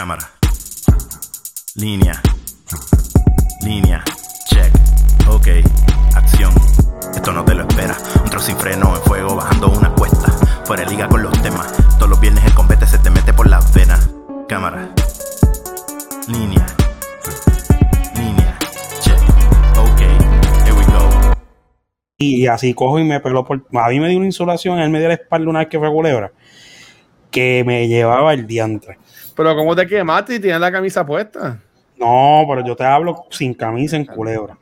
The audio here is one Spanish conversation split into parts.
Cámara. Línea. Línea. Check. Ok. Acción. Esto no te lo espera. Un trozo sin freno en fuego bajando una cuesta. Fuera de liga con los temas. Todos los viernes el combate se te mete por las venas. Cámara. Línea. Línea. Check. Ok. Here we go. Y así cojo y me peló por. A mí me dio una insolación en el medio de la espalda una vez que fue culebra. Que me llevaba el diantre. Pero ¿cómo te quemaste y tienes la camisa puesta? No, pero yo te hablo sin camisa en culebra.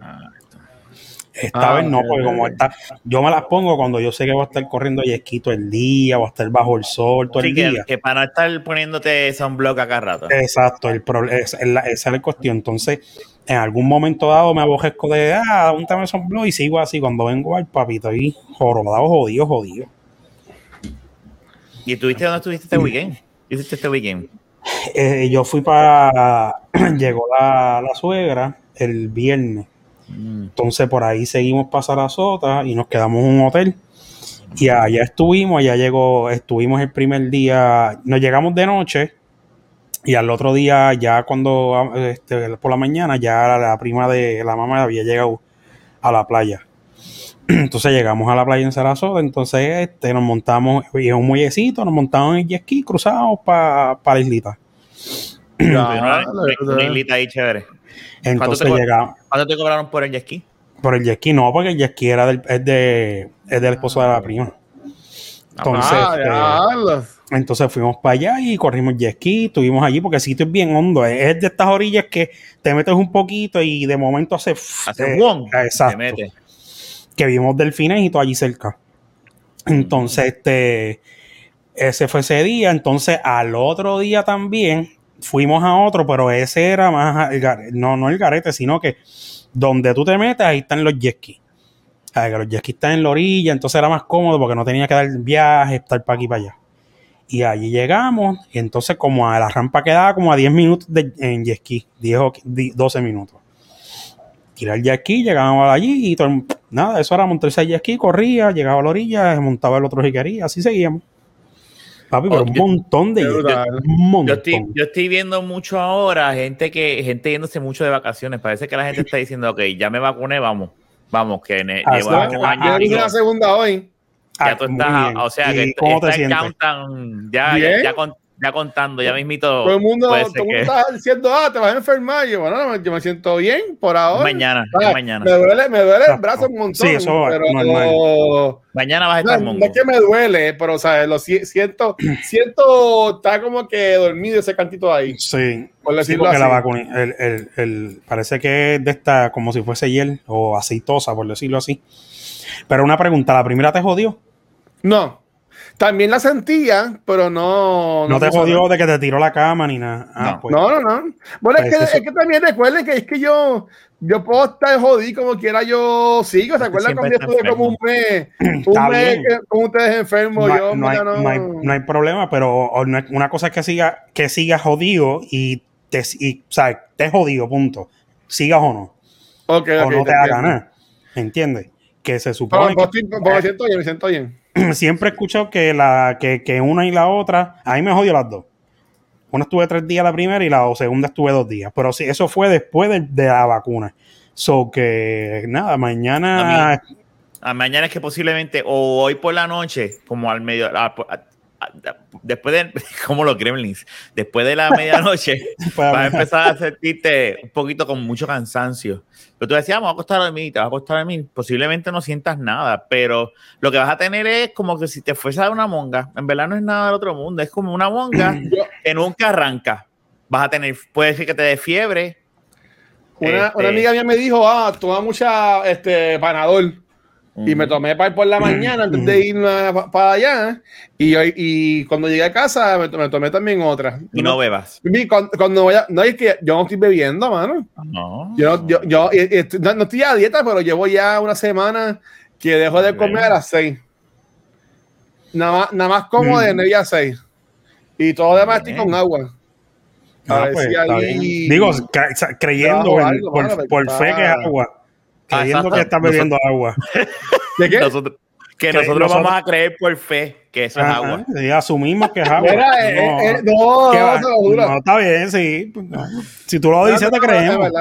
Esta Ah, vez no, porque como está, yo me las pongo cuando yo sé que voy a estar corriendo yesquito el día, voy a estar bajo el sol todo Sí, el que, día. que para no estar poniéndote sunblock acá rato. Exacto, el proble- es- es la- esa es la cuestión. Entonces, en algún momento dado me abojezco de, ah, un tema son blog y sigo así. Cuando vengo al papito y jorobado, jodido, jodido. ¿Y estuviste dónde estuviste este weekend? ¿Qué hiciste este weekend? Eh, yo fui para, llegó la, la suegra el viernes. Mm. Entonces por ahí seguimos para Sarasota y nos quedamos en un hotel. Y allá estuvimos, allá llegó, estuvimos el primer día, nos llegamos de noche y al otro día ya cuando, este, por la mañana, ya la, la prima de la mamá había llegado a la playa. Entonces llegamos a la playa en Sarasota, entonces este, nos montamos y en un muellecito, nos montamos en el jet ski, cruzamos para la islita. Una, islita ahí chévere. Entonces te llegamos ¿Cuánto te cobraron por el jet ski? por el jet ski, no, porque el jet ski era del, es, de, es del esposo de la prima. Entonces, Ah, este, entonces fuimos para allá y corrimos jet ski, estuvimos allí porque el sitio es bien hondo, es, es de estas orillas que te metes un poquito y de momento hace... Hace eh, boom, Exacto. te mete. Que vimos delfines y todo allí cerca. Entonces, este, ese fue ese día. Entonces, al otro día también fuimos a otro, pero ese era más, el gare- no, no el garete, sino que donde tú te metes, ahí están los jet skis. Que los jet skis están en la orilla, entonces era más cómodo porque no tenía que dar viaje, estar para aquí para allá. Y allí llegamos, y entonces como a la rampa quedaba como a 10 minutos de, en jet ski, 10 o 12 minutos. Tirar el jet ski, llegábamos allí y todo el- nada, eso era montarse el jet ski, corría, llegaba a la orilla, montaba el otro si quería, así seguíamos. Papi, pero Oh, un yo- montón de brutal. un montón. Yo estoy, yo estoy viendo mucho ahora gente que gente yéndose mucho de vacaciones. Parece que la gente está diciendo, ok, ya me vacuné, vamos. Vamos, que ne- Ah, llevo un Yo año y hice pico. la segunda hoy. Ya Ah, tú estás, o sea, ¿Y que cómo te está el sientes? countdown, ya, ya, ya, con- ya contando, ya mismito. Todo el mundo, todo el mundo que- está diciendo, ah, te vas a enfermar. Yo, bueno, yo me siento bien por ahora. mañana, Ah, mañana. Me duele, me duele el Exacto. brazo un montón. Sí, eso es pero normal. Mañana vas a No, estar no mongo. es que me duele, pero o sea, lo si- siento, siento, está como que dormido ese cantito ahí, Sí, por Sí, decirlo porque así. la vacuna, el, el- el- parece que es de esta, como si fuese hiel o aceitosa, por decirlo así. Pero una pregunta, ¿la primera te jodió? No, también la sentía, pero no. No, te jodió de que te tiró la cama ni nada. Ah, No. pues, No, no, no. Bueno, es Pues que, eso- es que también recuerden que es que yo, yo puedo estar jodido como quiera, yo sigo. ¿Se acuerdan cuando yo estuve como un mes? Un mes que- con ustedes enfermos. no, yo, no hay, mira, no. no hay- no hay problema, pero no una cosa es que siga, que sigas jodido y te, y, o sea, te jodido, punto. Sigas o no. Ok, o ok, no te te haga nada. ¿Entiendes? Que se Pero, supone pues, que, estoy- pues, me siento bien, me siento bien. siempre he escuchado que, la, que, que una y la otra, a mí me jodió las dos. Una estuve tres días la primera y la segunda estuve dos días. Pero sí, eso fue después de, la vacuna. So que nada, mañana. Ah, mañana es que posiblemente, o hoy por la noche, como al medio, a- a- a- después de, como los gremlins, después de la medianoche, vas a empezar a sentirte un poquito con mucho cansancio. Pero tú decías, "Ah, voy a acostar a dormir, te vas a acostar a dormir. Posiblemente no sientas nada, pero lo que vas a tener es como que si te fuese a dar una monga. En verdad no es nada del otro mundo, es como una monga que nunca arranca. Vas a tener, puede ser que te dé fiebre. Una, Este- una amiga mía me dijo, ah, toma mucha este, panadol. Y me tomé para por la mañana antes de ir para allá. Y, hoy- y cuando llegué a casa me, me tomé también otra. Y no bebas. Y Cuando, cuando vaya, no es que yo no estoy bebiendo, mano. No. Yo, yo, yo no, no estoy a dieta, pero llevo ya una semana que dejo de comer a las 6. Nada más, nada más como de 9 a 6. Y todo lo demás estoy con agua. A ah, pues, ahí-. Digo, creyendo Debajo en- algo, por, mano, por fe que es agua. Ah, Creyendo que estás bebiendo agua. ¿De qué? Nosotros, Que, Que nosotros, nosotros- vamos a creer por fe que eso es agua. sí, asumimos que es agua. Mira, eh, no, eh, no, ¿qué no. No, está bien, sí. no. Si tú lo dices, te No, no, no, creemos.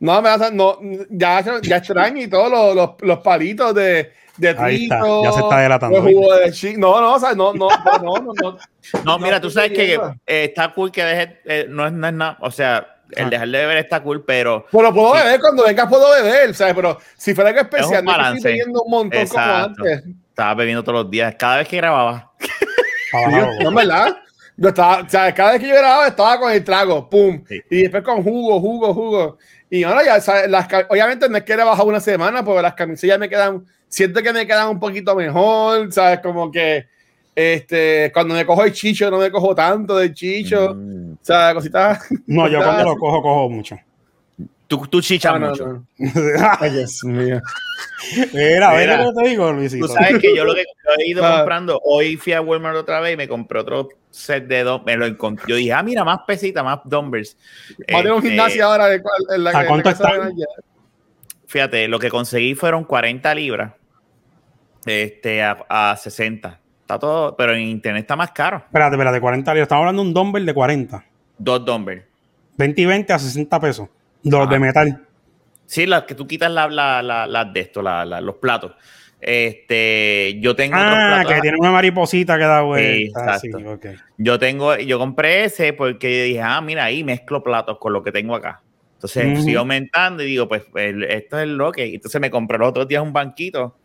No, me hace- no, ya, ya extraño y todos los, los, los palitos de, de está, trito, ya se está delatando, los jugos de chi- No, no, o sea, no, no, no, no, no, no. No, mira, tú sabes que eh, está cool que dejes, eh, no es no es nada, o sea, el Ah. dejar de beber está cool, pero Pero puedo Sí. beber cuando vengas, puedo beber, ¿sabes? Pero si fuera algo especial, no es balance. estoy bebiendo un montón Exacto. como antes. estaba bebiendo todos los días, cada vez que grababa. Abajo. yo- no, verdad. Yo estaba, o sea, cada vez que yo grababa estaba con el trago, pum. Sí. Y después con jugo, jugo, jugo. Y ahora ya, ¿sabes? Las, ca- obviamente no es que he bajado una semana, porque las camisillas me quedan, siento que me quedan un poquito mejor, ¿sabes? Como que este, cuando me cojo el chicho, no me cojo tanto del chicho. Mm. O sea, cositas. No, yo cuando lo cojo, cojo mucho. Tú, tú chichas Ah, no, mucho. no. Ay, Dios mío. Mira, Mira, mira lo que te digo, Luisito. Tú sabes que yo lo que yo he ido Ah. comprando, hoy fui a Walmart otra vez y me compré otro set de dos, me lo encontré. Yo dije, ah, mira, más pesita, más dumbbells. A tener un Este, gimnasio ahora en la, ¿A en la cuánto están? Fíjate, lo que conseguí fueron 40 libras este, a, a 60. Está todo, pero en internet está más caro. Espérate, espérate, 40 libras. Estamos hablando de un dumbbell de 40. Dos dumbbells. 20 y 20 a 60 pesos. Los Ajá. de metal. Sí, las que tú quitas las la, la, las de esto, los platos. Este, yo tengo otros Ah, platos. que tiene una mariposita que da vuelta. Sí, exacto. ok. Yo tengo, yo compré ese porque dije, ah, mira, ahí mezclo platos con lo que tengo acá. Entonces Ujú. sigo aumentando y digo, pues el- esto es lo que. Entonces me compré los otros días un banquito.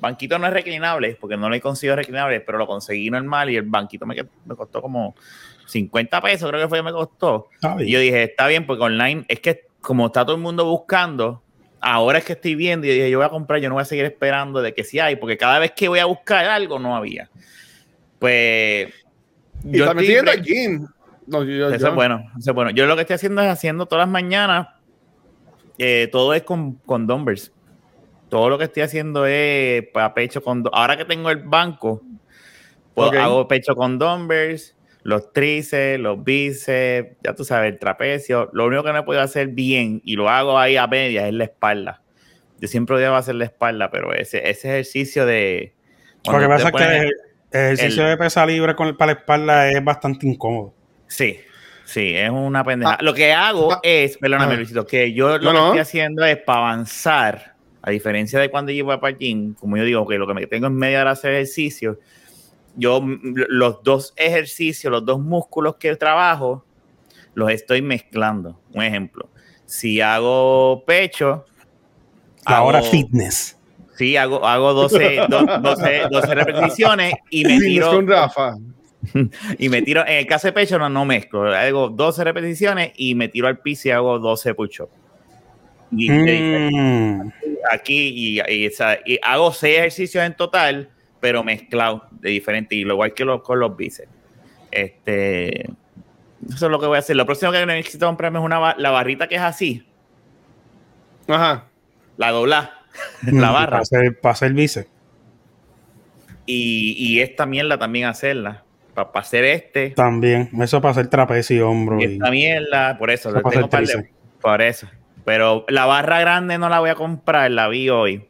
Banquito no es reclinable, porque no lo he conseguido reclinable, pero lo conseguí normal y el banquito me, me costó como 50 pesos, creo que fue que me costó. Y yo dije, está bien, porque online es que como está todo el mundo buscando, ahora es que estoy viendo y dije, yo voy a comprar, yo no voy a seguir esperando de que sí hay, porque cada vez que voy a buscar algo no había. Pues. Y también estoy gym. No, yo- eso yo- es bueno, eso es bueno. Yo lo que estoy haciendo es haciendo todas las mañanas, eh, todo es con, con dumbbells. Todo lo que estoy haciendo es para pecho con... Ahora que tengo el banco, pues hago pecho con dumbbells, los tríceps, los bíceps, ya tú sabes, el trapecio. Lo único que no puedo hacer bien, y lo hago ahí a medias, es la espalda. Yo siempre debo hacer la espalda, pero ese, ese ejercicio de... Lo que pasa es que el el ejercicio el- de pesa libre con el para la espalda es bastante incómodo. Sí, sí, es una pendeja. Ah, lo que hago ah, es, perdóname, ah. Luisito, que yo lo No, que no. estoy haciendo es para avanzar, a diferencia de cuando yo iba para el gym, como yo digo, que lo que me tengo es media hora de hacer ejercicio, yo los dos ejercicios, los dos músculos que trabajo, los estoy mezclando. Un ejemplo, si hago pecho, La hago- hora fitness. Sí, hago, hago 12, do- 12, 12 repeticiones y me tiro con Rafa. y me tiro, en el caso de pecho no, no mezclo, hago 12 repeticiones y me tiro al piso y hago 12 push-ups. Y, Mm. Aquí y, y, o sea, y hago 6 ejercicios en total, pero mezclados de diferente, y lo igual que los, con los bíceps. Este, eso es lo que voy a hacer. Lo próximo que necesito comprarme es una, la barrita que es así, Ajá. la dobla, la barra. Para hacer, para hacer bíceps. Y, y esta mierda también hacerla. Para hacer este, También. Eso para hacer trapecio y hombro. Y esta mierda, por eso, Eso lo para tengo hacer par de- por eso. Pero la barra grande no la voy a comprar, la vi hoy.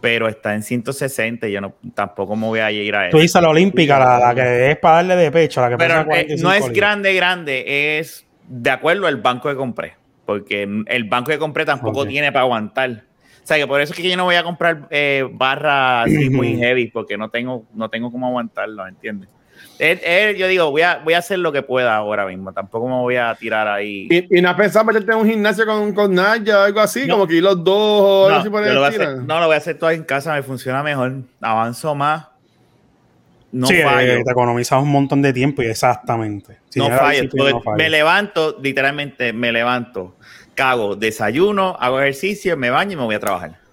Pero está en 160 y yo no, tampoco me voy a ir a Tú eso. dices la olímpica, la, la que es para darle de pecho, la que Pero pesa 45 no es grande, grande, es de acuerdo al banco que compré. Porque el banco que compré tampoco tiene para aguantar. O sea que por eso es que yo no voy a comprar eh, barra así muy heavy, porque no tengo, no tengo cómo aguantarlo, ¿entiendes? Es- yo digo, voy a, voy a hacer lo que pueda ahora mismo. Tampoco me voy a tirar ahí. Y, y no has pensado meterte en un gimnasio con, con Naya o algo así, No. como que ir los dos o algo No, así por yo el lo voy a estilo? hacer- no, lo voy a hacer todo en casa, me funciona mejor, avanzo más, no sí, fallo, eh, te economizas un montón de tiempo y exactamente. Si no fallo. no fallas. me levanto, literalmente me levanto, cago, desayuno, hago ejercicio, me baño y me voy a trabajar.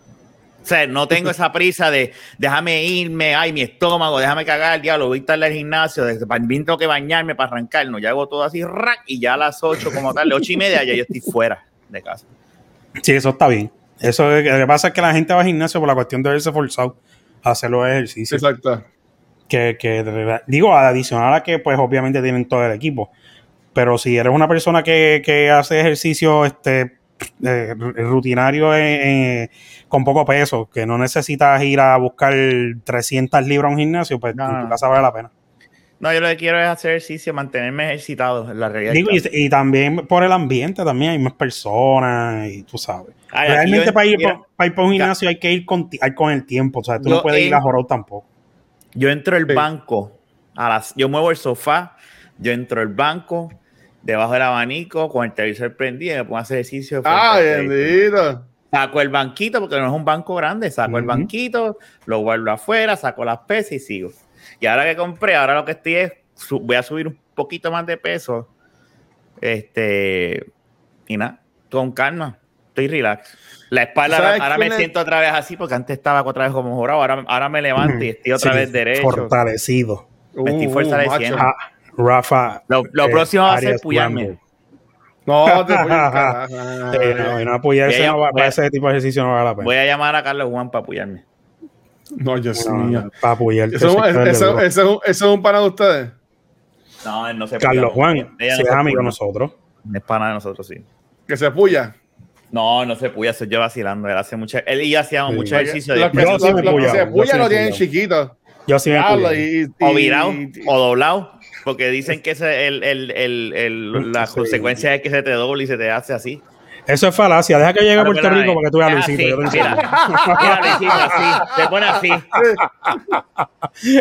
O sea, no tengo esa prisa de déjame irme, ay, mi estómago, déjame cagar, diablo, voy a estar al gimnasio, de- también tengo que bañarme para arrancar, no, ya hago todo así, rack, y ya a las 8 como tal, 8 y media, ya yo estoy fuera de casa. Sí, eso está bien. Eso es- lo que pasa es que la gente va al gimnasio por la cuestión de verse forzado a hacer los ejercicios. Exacto. Que, que, digo, adicional a que, pues, obviamente tienen todo el equipo. Pero si eres una persona que, que hace ejercicio este, eh, rutinario eh, eh, con poco peso, que no necesitas ir a buscar 300 libras a un gimnasio, pues No, en tu casa vale la pena. No, yo lo que quiero es hacer ejercicio, mantenerme ejercitado en la realidad. Digo, y, y también por el ambiente, también hay más personas y tú sabes. Ay, aquí Realmente yo- para ir, para ir por un gimnasio hay que ir con, hay con el tiempo, o sea, tú no puedes ir a jorado tampoco. Yo entro el Sí. banco, a las, yo muevo el sofá, yo entro el banco, debajo del abanico, con el televisor prendido, me pongo a hacer ejercicio. Ah, bendito. Saco el banquito, porque no es un banco grande, saco el banquito, lo guardo afuera, saco las pesas y sigo. Y ahora que compré, ahora lo que estoy es, voy a subir un poquito más de peso. Este, y nada, con calma, estoy relax. La espalda, ¿Sabes ahora me es? siento otra vez así, porque antes estaba otra vez como jorado, ahora, ahora me levanto y estoy otra Sí, vez derecho. Fortalecido. Me estoy Uh, fortaleciendo. macho. Ah, Rafa. Lo, lo eh, próximo va a ser puyarme. No, te voy a Eh, no, no apoyarse Voy a- no va- voy a- para ese tipo de ejercicio no vale la pena. Voy a llamar a Carlos Juan para apoyarme. No, No, mío. no, para apoyarte. Eso, sí, eso, eso, eso es un- eso es un pana de ustedes. No, él no se Carlos puya, Juan, si es se amigo de puya. nosotros. Es pana de nosotros, sí. Que se puya. No, no se puya, soy yo vacilando. Él hace mucha, él y yo hacíamos Sí. mucho ejercicio Los de que, Yo sí me los que puya, se yo sí puya lo tienen puya. chiquitos. Yo sí me y- y- o virado o doblado, porque dicen que ese, el, el, el, el- la Sí. consecuencia es que se te doble y se te hace así. Eso es falacia. Deja que llegue a Pero Puerto perdóname, Rico porque tú veas a Luisito. así, yo te mira, enseño. mira, Luisito, así, te pone así.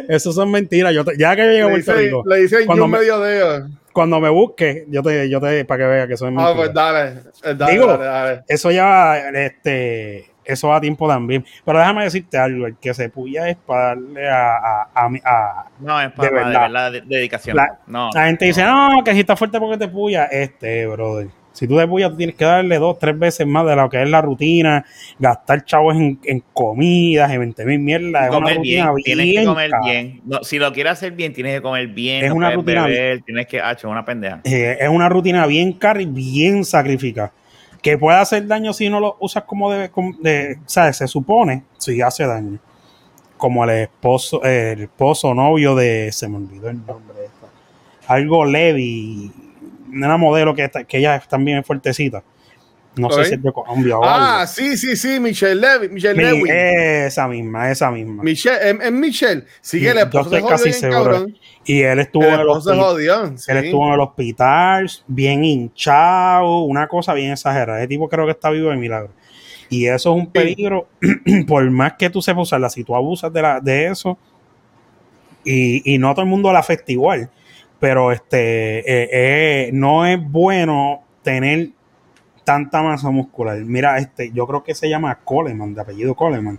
Eso son mentiras. Yo te- ya que llegue a Puerto Rico, le dicen Cuando yo me- medio dedo. cuando me busque, yo te, yo te, para que vea que eso es Ah, mentira. pues dale. eh, dale, Digo, dale, dale. Eso ya, este, eso va a tiempo también. Pero déjame decirte algo, el que se puya es para darle a, a, a, a- No, es para De verdad. de- dedicación. La- no, la gente dice, no, que si está fuerte porque te puya. Este, brother. Si tú te puyas, tú tienes que darle dos, tres veces más de lo que es la rutina, gastar chavos en, en comidas, en 20 mil mierdas. Es una comer bien, rutina bien. tienes que comer cara. bien. No, si lo quieres hacer bien, tienes que comer bien. Es no una rutina beber, tienes que, hacho, una pendeja. Eh, es una rutina bien cara y bien sacrificada. Que puede hacer daño si no lo usas como debe, de- ¿sabes? Se supone, si hace daño. Como el esposo, el esposo novio de, se me olvidó el nombre. Algo Levi, una modelo que, que ella también es fuertecita. No sé si es de Colombia o Ah, algo. sí, sí, sí, Michelle Levy. Michelle Mi- Lewin. esa misma, esa misma. Michelle, es, es Michelle. Sí, que el Yo esposo se casi bien, seguro. cabrón. Y él estuvo El en el hospital. jodió. sí. Él estuvo en el hospital, bien hinchado, una cosa bien exagerada. Ese tipo creo que está vivo de milagro. Y eso es un peligro, por más que tú sepas usarla, si tú abusas de, la, de eso, y, y no todo el mundo la afecta igual, pero este eh, eh, no es bueno tener tanta masa muscular. Mira, este, yo creo que se llama Coleman, de apellido Coleman,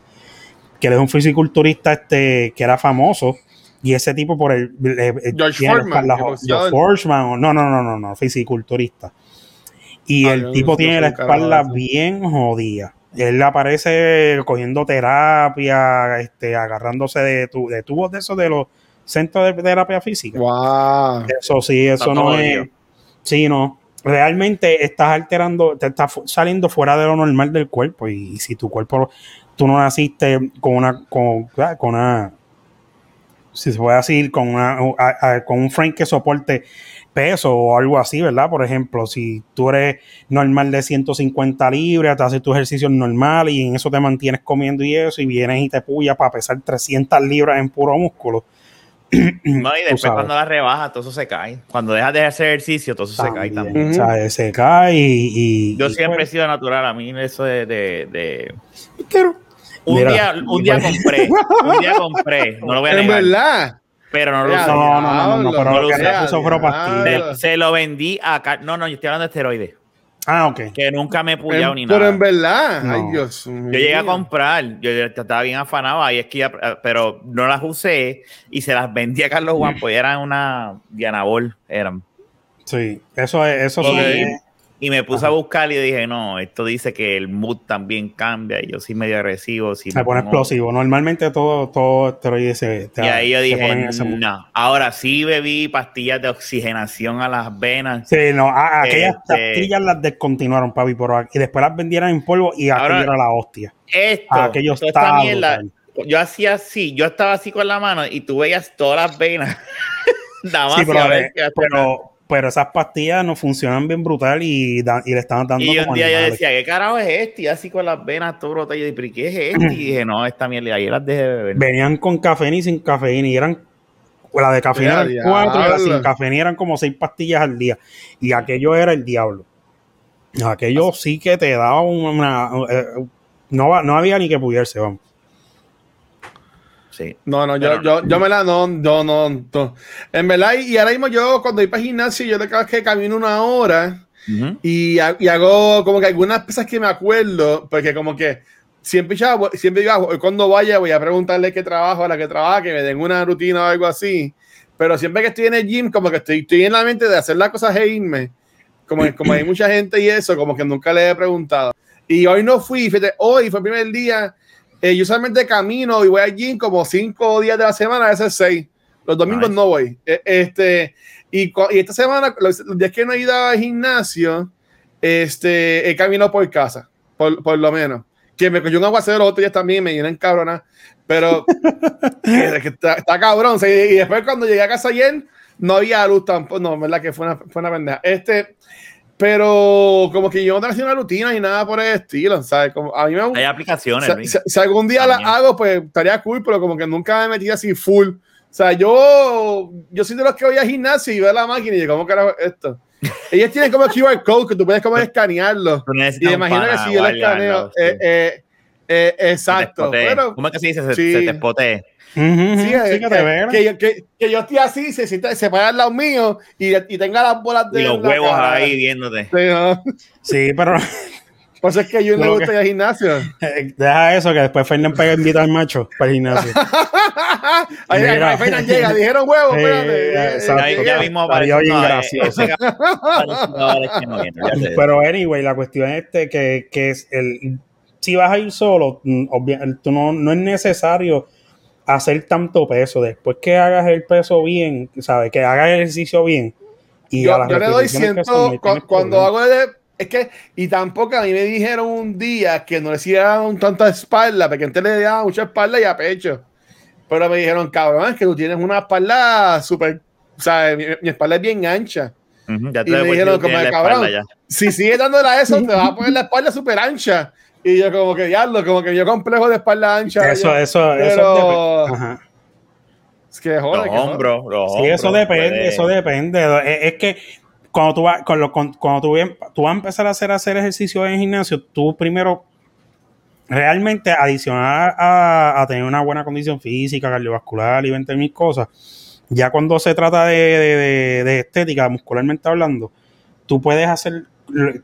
que él es un fisiculturista este, que era famoso. Y ese tipo por el, le- George Foreman, no, no, no, no, no, fisiculturista. Y Ah, el tipo tiene la espalda bien jodida. Él aparece cogiendo terapia, este, agarrándose de, tu, de tubos de esos de los centros de terapia física. Wow. Eso sí, eso Está no es. Sí, no. Realmente estás alterando, te estás saliendo fuera de lo normal del cuerpo. Y, si tu cuerpo, tú no naciste con una, con, con una, si se puede decir, con una, a- con un frame que soporte peso o algo así, ¿verdad? Por ejemplo, si tú eres normal de 150 libras, te haces tu ejercicio normal y en eso te mantienes comiendo y eso, y vienes y te puyas para pesar 300 libras en puro músculo. No, y después sabes. cuando la rebajas, todo eso se cae. Cuando dejas de hacer ejercicio, todo eso se cae también. O sea, se cae y. y- Yo y siempre he pues, sido natural. A mí eso de... de, de- quiero- Un, Mira, día, un día compré, un día compré, no lo voy a En negar, verdad. pero no lo usé. No, no, no, no, no, pero no lo lo se lo vendí a... Car- No, no, yo estoy hablando de esteroides. Ah, ok. Que nunca me he pullado ni pero nada. en verdad. No. Ay, Dios mío. Yo llegué a comprar, yo estaba bien afanado ahí, es que ya, pero no las usé y se las vendí a Carlos Juan, pues eran una Dianabol, eran. Sí, eso es, eso Ok. son- Y me puse a buscar y dije, no, esto dice que el mood también cambia y yo soy medio agresivo. Si se pone pongo- explosivo. Normalmente todo, todo esteroide se. te- Y ahí yo dije, no. Ahora sí bebí pastillas de oxigenación a las venas. Sí, no, a- aquellas Este- pastillas las descontinuaron, papi, pero aquí- y después las vendieron en polvo y aquello Ahora- era la hostia. Esto, Ah, yo hacía así, yo estaba así con la mano y tú veías todas las venas. Nada más Sí, pero, a ver eh, pero, pero esas pastillas no funcionan bien brutal y, da- y le estaban dando Y un como día yo decía, ¿qué carajo es este? Y así con las venas todo rotas. Y yo, ¿pero qué es este? Y dije, no, esta mierda. Y las dejé de beber. Venían con cafeína y sin cafeína y eran la de cafeína eran cuatro y la sin cafeína eran como seis pastillas al día y aquello era el diablo aquello sí que te daba una, eh, no, no había ni que pudiese vamos Sí. No, no, yo, yo, yo me la no, no, no, no. En verdad, y ahora mismo yo cuando voy para gimnasio, yo le creo que camino una hora Ujú. y, ha- y hago como que algunas cosas que me acuerdo, porque como que siempre, ya, siempre digo, "Ah, hoy cuando vaya voy a preguntarle qué trabajo, a la que trabaja, que me den una rutina o algo así. Pero siempre que estoy en el gym, como que estoy, estoy en la mente de hacer las cosas e irme. Como, como hay mucha gente y eso, como que nunca le he preguntado. Y hoy no fui, fíjate, hoy fue el primer día. Eh, yo usualmente camino y voy al gym como cinco días de la semana, a veces seis. Los domingos Nice. no voy. Eh, Este, y, y esta semana, los, los días que no he ido al gimnasio, este, he caminado por casa, por, por lo menos. Que me cogió un aguacero los otros días también, me llenan cabrona. Pero que- que está, está cabrón. y, y después cuando llegué a casa ayer, no había luz tampoco. No, verdad que fue una, fue una pendeja. Este, pero como que yo no tengo una rutina ni nada por el estilo, ¿sabes? Como, a mí me Hay aplicaciones. si, si- si algún día la hago, pues estaría cool, pero como que nunca me he metido así full. O sea, yo, yo soy de los que voy al gimnasio y veo la máquina y digo, ¿cómo carajo es esto? Ellos tienen como QR code que tú puedes como escanearlo. Y imagino que si yo lo escaneo, eh, eh, eh, exacto. Pero, ¿Cómo es que se dice? Se, sí. se te ujú, sí, sí, eh, que te que, vean. que yo, que, que yo estoy así, se, sienta- se para al lado mío y, y tenga las bolas de Y los huevos cara. ahí viéndote. Sí, ¿no? sí pero Por eso es que yo no gusta ir al gimnasio. eh, deja eso que después Fernan pega a invitar al macho para el gimnasio ahí, Fernan llega, dijeron huevos, espérate. ya, eh, eh, mismo apareció. eh, gracioso. ese apareció ahora es que no viene, ya sé. Pero anyway, la cuestión es este que, que es el si vas a ir solo, mm, tú no, no es necesario hacer tanto peso. Después que hagas el peso bien, ¿sabes? Que hagas el ejercicio bien. Y a yo, las yo le doy ciento cuando hago el, es que y tampoco a mí me dijeron un día que no le hicieran tanta espalda porque antes le daban mucha espalda y a pecho pero me dijeron cabrón es que tú tienes una espalda súper o sea mi, mi espalda es bien ancha ya y te me he dijeron como cabrón si sigues dándole a eso te vas a poner la espalda súper ancha y yo como que diablo como que yo complejo de espalda ancha Eso, yo- eso, eso pero- dep- ajá. es que joder, Los que joder. hombros, los Sí, eso hombros, depende, puede- eso depende. Es, es que cuando tú vas, con lo- con- cuando tú, tú vas a empezar a hacer, hacer ejercicio en el gimnasio, tú primero realmente adicionar a, a tener una buena condición física, cardiovascular y 20 mil cosas, ya cuando se trata de, de- de- de estética, muscularmente hablando, tú puedes hacer,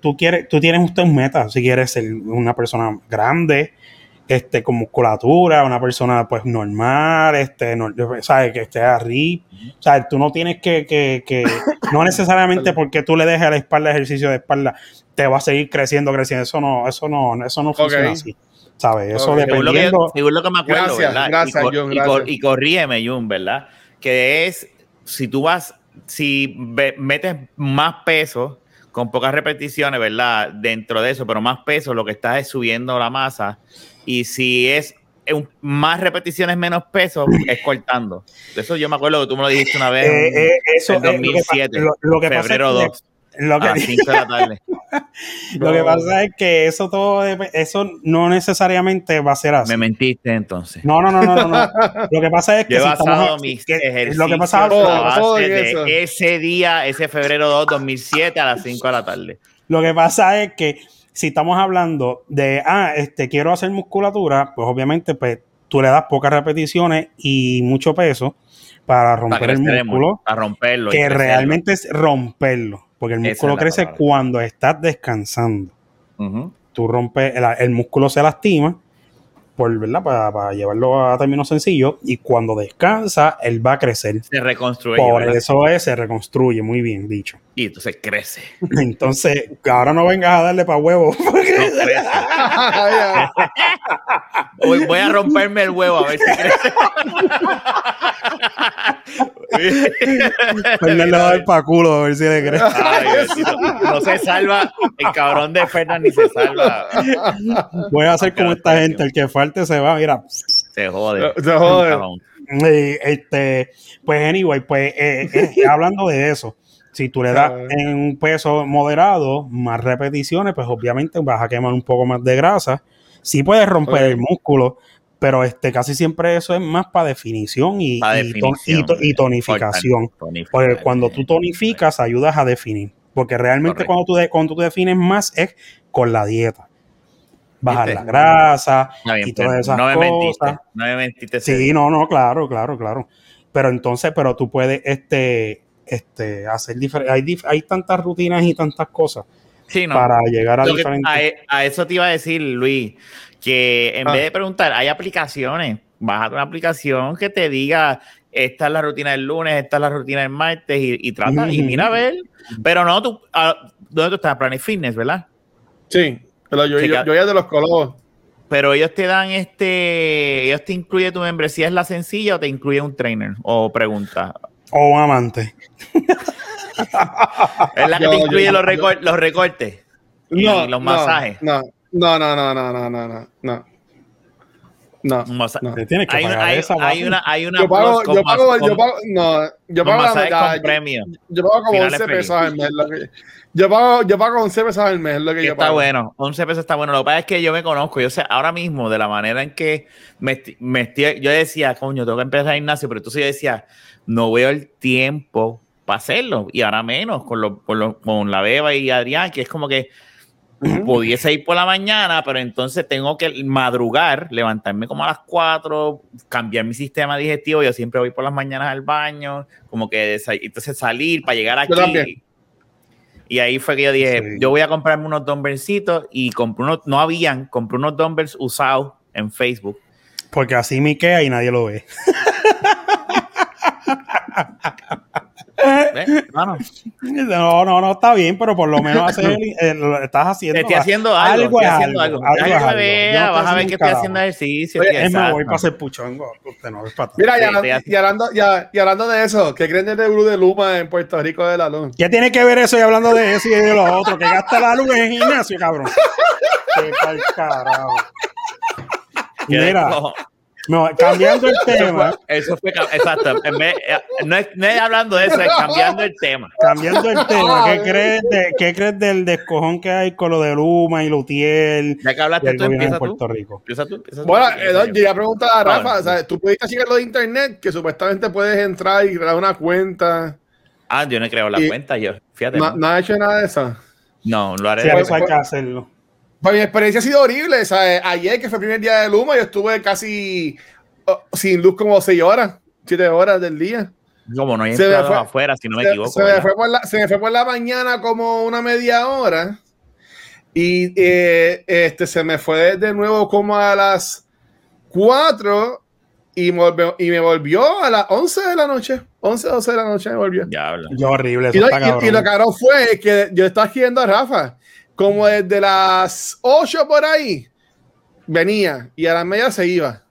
tú quieres, tú tienes usted un meta, si quieres ser una persona grande, este, con musculatura, una persona pues normal, este, no, ¿sabes? Que esté arriba. O sea, tú no tienes que, que, que no necesariamente porque tú le dejes a la espalda ejercicio de espalda, te va a seguir creciendo, creciendo. Eso no, eso no, eso no funciona así. ¿Sabes? Eso Ok. Según lo, que, dependiendo. según lo que me acuerdo, Gracias, ¿verdad? gracias, y, cor- John, y cor- gracias. y corrígeme, Jun, ¿verdad? Que es, si tú vas, si metes más peso con pocas repeticiones, ¿verdad? Dentro de eso, pero más peso, lo que estás es subiendo la masa. Y si es un- más repeticiones, menos peso, es cortando. De eso yo me acuerdo que tú me lo dijiste una vez. Eh, en- eh, eso en eh, lo que pa- 2007, lo, lo que pasa febrero es 2, que, lo que, a las 5 de la tarde. lo que pasa es que eso todo eso no necesariamente va a ser así. Me mentiste entonces. No, no, no, no, no, no. Lo que pasa es que Yo si estamos mis que- lo pasa ese día, ese febrero 2, 2007 a las 5 de la tarde. Lo que pasa es que si estamos hablando de, ah, este, quiero hacer musculatura, pues obviamente pues, tú le das pocas repeticiones y mucho peso para romper Para el músculo, para romperlo. que realmente es romperlo, porque el músculo es crece palabra. cuando estás descansando. Tú rompes, el, el músculo se lastima, por, ¿verdad? Para, para llevarlo a términos sencillos, y cuando descansa, él va a crecer. Se reconstruye. Por ¿verdad? eso es, se reconstruye, muy bien dicho. Y entonces crece. Entonces, ahora no vengas a darle para huevo. No crece. Voy, voy a romperme el huevo a ver si crece. Le va a dar para culo a ver si le. Ay, Diosito. no se salva el cabrón de Fernan ni se salva. Voy a hacer como esta gente, el que se va, mira. Se jode. Se jode. Eh, Este, pues anyway, pues eh, eh, hablando de eso, Si tú le das en un peso moderado, más repeticiones, pues obviamente vas a quemar un poco más de grasa. Sí puedes romper el músculo, pero este casi siempre eso es más para definición y, Pa' y ton- y definición. to- y tonificación. Tonificar. Porque cuando tú tonificas, ayudas a definir. Porque realmente Correcto. cuando tú, de- cuando tú defines más es con la dieta. Bajar ¿Viste? la grasa y todas esas no me cosas. mentiste. No me mentiste. Sí, no, no, claro, claro, claro. Pero entonces, pero tú puedes este, este, hacer diferentes. Hay, dif- hay tantas rutinas y tantas cosas Sí, no. para llegar a Lo que- diferentes. a, e- a eso te iba a decir, Luis, que en Ah. vez de preguntar, hay aplicaciones. Bájate una aplicación que te diga, esta es la rutina del lunes, esta es la rutina del martes, y, y trata, y mira a ver. Pero no, tú, ah, ¿dónde tú estás? Planet Fitness, ¿verdad? Sí, pero yo, ya de los colores. Pero ellos te dan este, ellos te incluye tu membresía, es la sencilla o te incluye un trainer o pregunta. O un amante. es la que te incluye los, recortes los masajes. No, no, no, no, no, no, no, no. No, no. Te que hay, una, hay, esa, una, hay yo pago, yo pago, yo pago, no, yo pago la mitad. Yo, yo, pago como Finales 11 pesos en yo pago, yo pago 11 pesos al mes, lo que Que yo está pago. bueno, 11 pesos está bueno. Lo que pasa es que yo me conozco, yo sé ahora mismo de la manera en que me, me estoy, yo decía, coño, tengo que empezar el gimnasio, pero entonces yo decía, no veo el tiempo para hacerlo y ahora menos con, lo- con, lo- con la Beba y Adrián, que es como que pudiese ir por la mañana, pero entonces tengo que madrugar, levantarme como a las 4, cambiar mi sistema digestivo. Yo siempre voy por las mañanas al baño, como que entonces salir para llegar aquí. también. Y ahí fue que yo dije, Sí. yo voy a comprarme unos dumbbellcitos y compré unos, no habían, compré unos dumbbells usados en Facebook. Porque así me queda y nadie lo ve. No, no, no, está bien, pero por lo menos hacer, eh, lo estás haciendo. te estoy haciendo algo, Algo estoy es haciendo algo, algo. algo me vea, vas a ver que estoy haciendo ejercicio. Oye, Es más, voy para hacer puchongo. Usted no es para Mira, y, hablando, y, hablando, ya- y hablando de eso, ¿qué creen del Blue de Luma en Puerto Rico de la Luz? ¿Qué tiene que ver eso y hablando de eso y de lo otro? Que gasta la luz en el gimnasio, cabrón. Qué tal carajo. Mira, no, cambiando el eso tema, fue- Eso fue, ca- exacto. En vez- eh, no, es, no es hablando de eso, es cambiando el tema. cambiando el tema, ¿qué crees, de, ¿qué crees del descojón que hay con lo de Luma y Lutiel Ya que hablaste tú, empieza tú. Puerto Rico? Empieza tú, empieza tú. Bueno, eh, yo. yo iba a preguntar a Rafa, Ah, o sea, tú pudiste checar lo de internet, que supuestamente puedes entrar y crear una cuenta. Ah, yo no he creado la Y- cuenta yo. Fíjate. No, No, hecho nada de eso. no, lo haré. Sí, eso hay que hacerlo. Pues mi experiencia ha sido horrible. Sea, ayer, que fue el primer día de Luma, yo estuve casi oh, sin luz como 6 horas, 7 horas del día. Como no hay Se fue- afuera, si no me se, equivoco. se me fue por la, se me fue por la mañana como una media hora. Y eh, este, se me fue de nuevo como a las 4 y, me volvió- y me volvió a las 11 de la noche. 11, 12 de la noche me volvió. Ya habla. Yo horrible, eso Y, lo- está y- y cabrón. lo caro fue que yo estaba escribiendo a Rafa, como desde las 8 por ahí, venía y a las media se iba.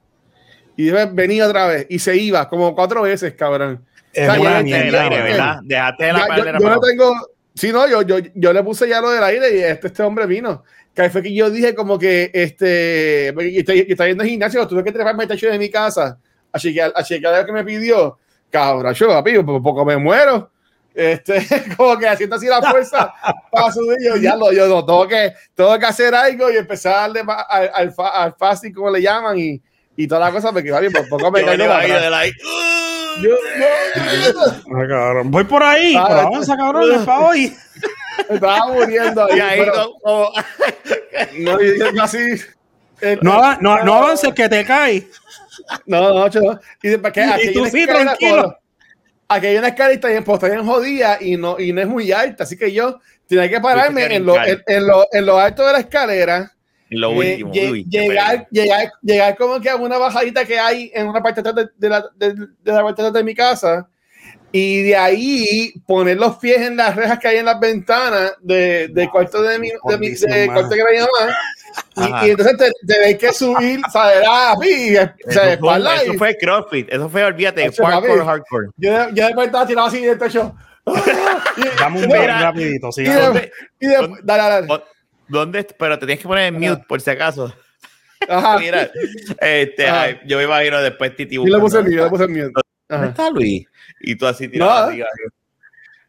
Y después venía otra vez y se iba como cuatro veces, cabrón. Es o sea, el mierda, aire. ¿verdad? Dejaste la Ya, yo, yo no tengo. Sí, no, yo, yo, yo le puse ya lo del aire y este, este hombre vino. Que fue que yo dije como que este. Y está, yendo al gimnasio, tuve que treparme el techo de mi casa. Así que, así que a lo que me pidió, cabrón, yo, papi, por poco me muero. Este, como que haciendo así la fuerza para subir, yo ya lo, yo no, tengo que, tengo que hacer algo y empezar a darle al, al, fa- al fácil, como le llaman, y, y toda la cosa, porque papi, por poco me caigo Yo, yo- Ah, cabrón. Voy por ahí, Ah, pero avanza, cabrón, es para hoy. estaba muriendo ahí. Y ahí pero- No, y yo así. eh, No, no, no avances que te caes. No, no, no. Y después aquí Y tú sí, tranquilo. Aquí hay una escalita bien, pues, está bien jodida y no, y no es muy alta. Así que yo tenía que pararme en lo, en, lo, en lo alto de la escalera. Lo eh, último. uy, llegar, llegar, llegar como que a una bajadita que hay en una parte de, de, de la, de, de la parte de de mi casa. Y de ahí poner los pies en las rejas que hay en las ventanas de, del cuarto de mi, de mi de cuarto que mi mamá. Y, y entonces te, tenéis que subir, ¿sabes? Ah, sea, Eso fue, eso y- fue CrossFit. Eso fue, olvídate, Eso, hardcore, hardcore. Yo, yo después estaba tirado así del techo. Dame un y, break rapidito, y, siga. de- ¿Dónde- y de- dale, dale. ¿Dónde? Pero te tienes que poner en mute por si acaso. Ajá. Mira, este, Ajá. ay, yo me imagino después Titi Y le puse mío, le puse el mío. ¿Dónde está Luis? Y tú así tirado. No. así,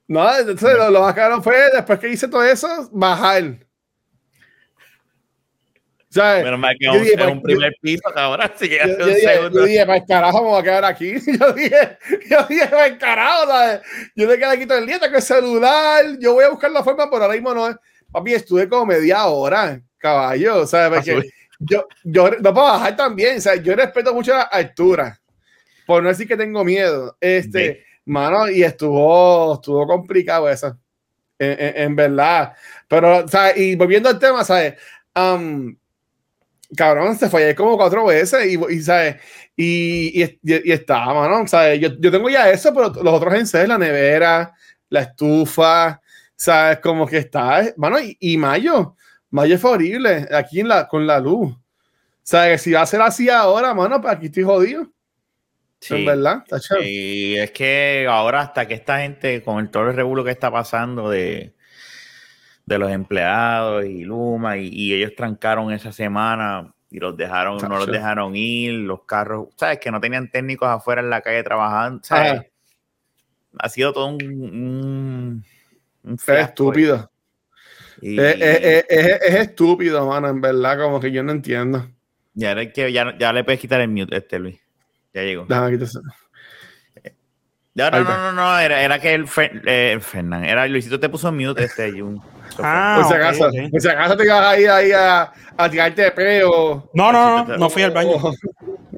No, entonces lo, lo más caro fue después que hice todo eso, bajar. ¿Sabes? Menos mal que Yo es un- dije, es un pues, primer piso, cabrón. Si llegas Yo, yo un dije, yo dije, para el carajo me voy a quedar aquí. Yo dije, yo dije, para el carajo, ¿sabes? Yo me quedé aquí todo el día, tengo el celular, yo voy a buscar la forma, pero ahora mismo no. Papi, estuve como media hora, caballo, ¿sabes? Ah, Porque yo, yo, no puedo bajar también, ¿sabes? Yo respeto mucho la altura, por no decir que tengo miedo. Este, Sí. mano, y estuvo, estuvo complicado eso, en, en- en verdad. Pero, ¿sabes? Y volviendo al tema, ¿sabes? Am, cabrón, se fallé como cuatro veces y, y ¿sabes? Y, y, y, mano, ¿sabes? Yo, yo tengo ya eso, pero los otros en serio, la nevera, la estufa, ¿sabes? Como que está, mano, y, y mayo, mayo fue horrible, aquí en la, con la luz. ¿Sabes? Si va a ser así ahora, mano, pues aquí estoy jodido. Sí. En verdad, está chévere. Y es que ahora hasta que esta gente, con el todo el revuelo que está pasando de, de los empleados y Luma, y, y ellos trancaron esa semana y los dejaron, no los dejaron ir, los carros, ¿sabes? Que no tenían técnicos afuera en la calle trabajando, ¿sabes? Ajá. Ha sido todo un, un, un Es estúpido. Y- Es, es- es- es- es estúpido, mano, en verdad, como que yo no entiendo. ya, que, ya, ya le puedes quitar el mute, este Luis. Ya llegó. Déjame no, no, no, no, era, era que el Fer- eh, Fernán, era Luisito te puso mute este Jun. Ah, Por si ok, acaso, ok. por si acaso te ibas a ir ahí a, a tirarte de peo. No, no, no, no fui al baño.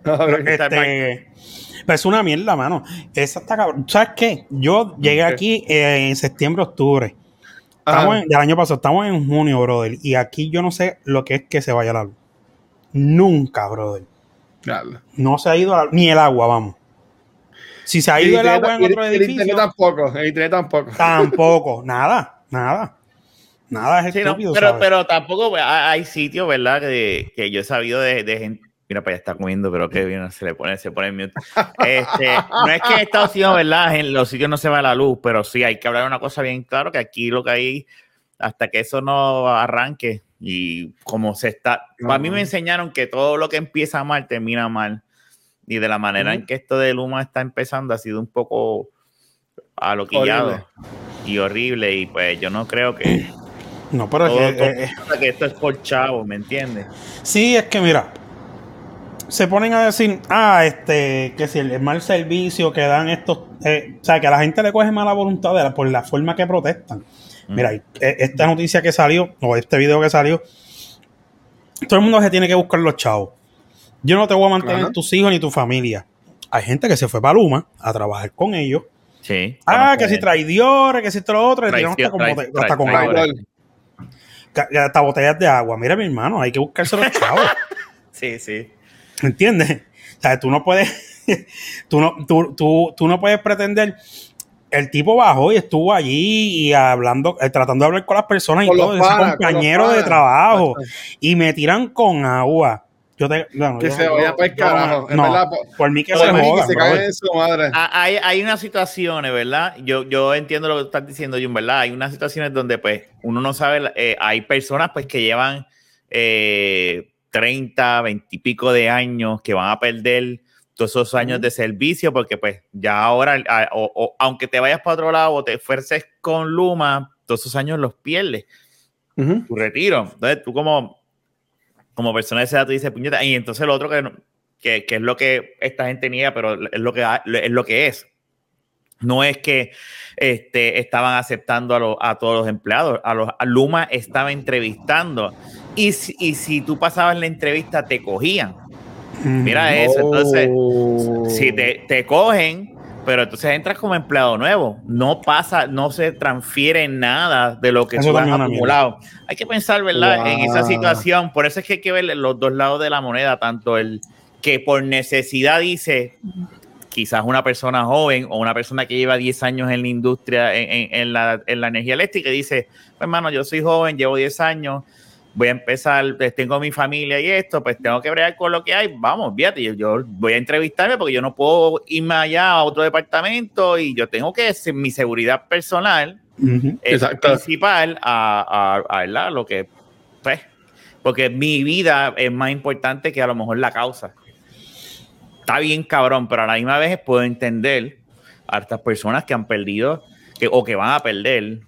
Este, pero es una mierda, mano. Esa está cabrón. ¿Sabes qué? Yo llegué aquí eh, en septiembre, octubre. Estamos en- del año pasado, estamos en junio, brother. Y aquí yo no sé lo que es que se vaya la luz. Nunca, brother. Diablo. No se ha ido la- ni el agua, vamos. Si se ha ido el agua en otro y el internet edificio, tampoco, el internet tampoco. tampoco. Nada, nada. Nada es Sí, no, estúpido, pero, ¿sabes? pero tampoco pues, hay sitios, ¿verdad? Que, que yo he sabido de, de gente. Mira, para allá está comiendo, pero que bien se le pone, se pone en mute. Este, no es que en Estados Unidos, ¿verdad? En los sitios no se va la luz, pero sí hay que hablar de una cosa bien claro, que aquí lo que hay, hasta que eso no arranque, y como se está. A mí me enseñaron que todo lo que empieza mal termina mal. Y de la manera en que esto de Luma está empezando ha sido un poco aloquillado Horrible. y horrible. Y pues yo no creo que no, pero es todo, que, todo eh, eh, que esto es por chavo, ¿me entiendes? Sí, es que mira, se ponen a decir, ah, este, que si el mal servicio que dan estos, eh, o sea, que a la gente le coge mala voluntad de la- por la forma que protestan. Mira, eh, esta noticia que salió, o este video que salió, todo el mundo se tiene que buscar los chavos. Yo no te voy a mantener Ajá. tus hijos ni tu familia. Hay gente que se fue para Luma a trabajar con ellos. Sí. Ah, que si traidores, que si esto lo otro, tiraron hasta Traición- con, hasta con hasta botellas de agua. Mira, mi hermano, hay que buscarse los chavos. Sí, sí. ¿Entiendes? O sea, tú no puedes, tú no, tú, tú, tú no puedes pretender. El tipo bajó y estuvo allí y hablando, eh, tratando de hablar con las personas y Con todo, ese compañero de trabajo. Y me tiran con agua. Yo te, bueno, Que yo- se vaya para el carajo. En no, verdad, por- por mí que se mí que jodan, se brother. caen en su madre. Hay, hay unas situaciones, ¿verdad? Yo, yo entiendo lo que estás diciendo, Jun, ¿verdad? Hay unas situaciones donde, pues, uno no sabe, eh, hay personas, pues, que llevan eh, 30, 20 y pico de años que van a perder todos esos años de servicio porque, pues, ya ahora, a- o- o aunque te vayas para otro lado o te esfuerces con Luma, todos esos años los pierdes. Tu retiro. Entonces, tú como, como persona de tú dices, puñeta, y entonces lo otro que, no- que, que es lo que esta gente niega, pero es lo que, es, lo que es. No es que este, estaban aceptando a, lo- a todos los empleados, a los a Luma estaba entrevistando. Y si, y si tú pasabas la entrevista, te cogían. Mira eso. Entonces, si te, te cogen, pero entonces entras como empleado nuevo. No pasa, no se transfiere nada de lo que Eso tú has acumulado. Hay que pensar, ¿verdad? En esa situación. Por eso es que hay que ver los dos lados de la moneda, tanto el que por necesidad dice quizás una persona joven o una persona que lleva 10 años en la industria, en, en- en la, en la energía eléctrica, y dice, "Pues, hermano, yo soy joven, llevo 10 años, voy a empezar, pues, tengo mi familia y esto, pues tengo que bregar con lo que hay, vamos, fíjate, yo, yo voy a entrevistarme porque yo no puedo irme allá a otro departamento y yo tengo que, mi seguridad personal Ujú. es Exacto. principal a, a, lo que, pues, porque mi vida es más importante que a lo mejor la causa. Está bien cabrón, pero a la misma vez puedo entender a estas personas que han perdido que, o que van a perder,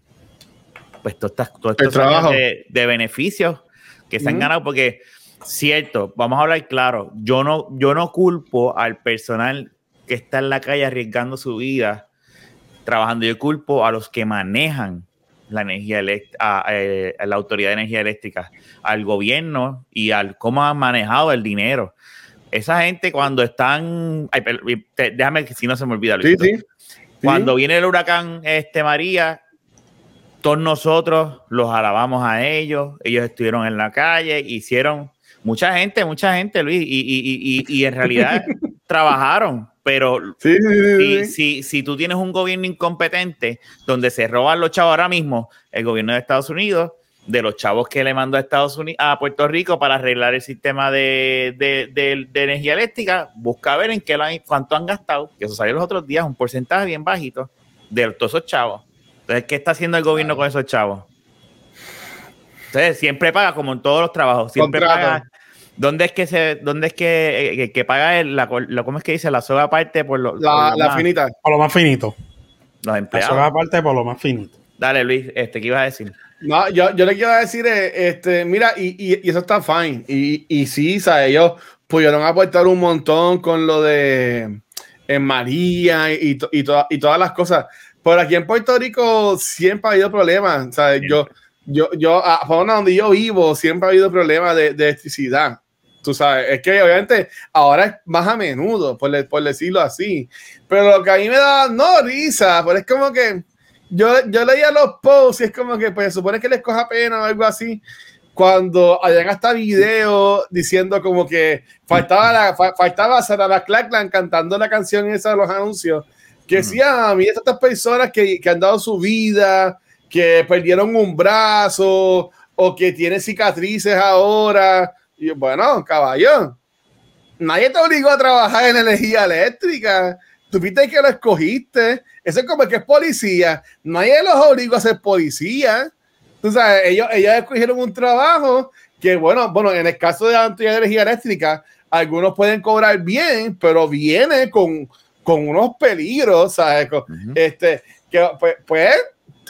pues todos El estos años trabajo. de, de beneficios que se han ganado, porque cierto, vamos a hablar claro, yo no, yo no culpo al personal que está en la calle arriesgando su vida trabajando, yo culpo a los que manejan la energía eléctrica, a, eh, a la autoridad de energía eléctrica, al gobierno y al cómo han manejado el dinero. Esa gente cuando están, ay, per- te- déjame que si no se me olvida, Sí, sí. Cuando viene el huracán este María, todos nosotros los alabamos a ellos. Ellos estuvieron en la calle, hicieron mucha gente, mucha gente, Luis, y, y- y- y- y en realidad trabajaron. Pero Sí, sí, sí, si, sí. si, si tú tienes un gobierno incompetente donde se roban los chavos ahora mismo, el gobierno de Estados Unidos, de los chavos que le mandó a Estados Unidos, a Puerto Rico para arreglar el sistema de, de- de- de energía eléctrica, busca ver en qué lo han- cuánto han gastado, que eso salió los otros días, un porcentaje bien bajito de todos esos chavos. Entonces, ¿qué está haciendo el gobierno con esos chavos? Entonces, siempre paga, como en todos los trabajos, siempre Contrato. paga. ¿Dónde es que se, dónde es que, eh, que, que paga el, la, la- ¿cómo es que dice? La soga aparte por, lo- por La, lo la más- finita. Por lo más finito. los empleados. es aparte por lo más finito. Dale, Luis, este, ¿qué ibas a decir? No, yo, yo le quiero decir, este, mira, y, y- y eso está fine. Y, y sí, ¿sabes? ellos pudieron aportar un montón con lo de en María y, to- y, toda- y todas las cosas. Pero aquí en Puerto Rico siempre ha habido problemas. ¿sabes? Yo, yo, yo, a- por donde yo vivo, siempre ha habido problemas de, de electricidad. Tú sabes, es que obviamente ahora es más a menudo, por, le- por decirlo así. Pero lo que a mí me da, no risa, pero es como que yo, yo leía los posts y es como que pues supone que les coja pena o algo así. Cuando hayan hasta video diciendo como que faltaba la, fa- faltaba Sarah Clackland cantando la canción esa de los anuncios. Que decía, a mí estas personas que, que han dado su vida, que perdieron un brazo o que tienen cicatrices ahora. Y yo, bueno, caballo, nadie te obligó a trabajar en energía eléctrica. Tú viste que lo escogiste. Eso es como que es policía. Nadie los obligó a ser policía. Tú sabes, ellos, ellos escogieron un trabajo que, bueno, bueno, en el caso de la energía eléctrica, algunos pueden cobrar bien, pero viene con, con unos peligros, ¿sabes? Con- Ujú. este, que pues, pues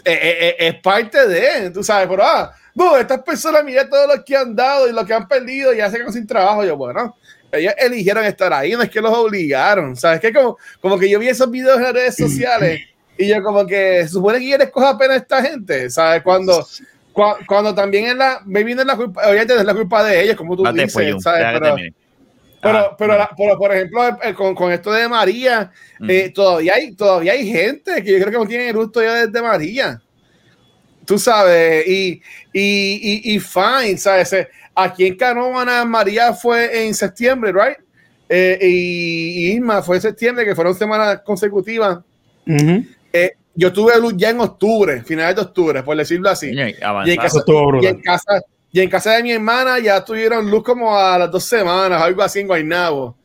eh, eh, eh, es parte de, tú sabes, pero ah, no, estas personas, mira todo lo que han dado y lo que han perdido y ya se quedan sin trabajo. Yo, bueno, ellos eligieron estar ahí, no es que los obligaron, ¿sabes? Que como, como que yo vi esos videos en las redes sociales y yo como que supone que quieres coger pena a esta gente, ¿sabes? Cuando, cua- cuando también es la, me viene la culpa, obviamente es la culpa de ellos, como tú Date, dices, Pollum, ¿sabes? Pero. Pero, Ah, pero, la- pero, por ejemplo, con, con esto de María, ujú. eh, todavía, hay, todavía hay gente que yo creo que no tiene el gusto ya desde María. Tú sabes, y, y, y, y fine, ¿sabes? Aquí en Canóvana, María fue en septiembre, ¿right? Eh, y, y Isma fue en septiembre, que fueron semanas consecutivas. Eh, yo tuve luz ya en octubre, finales de octubre, por decirlo así. Y en casa- Y en casa, y en casa de mi hermana ya tuvieron luz como a las dos semanas, algo así en Guaynabo.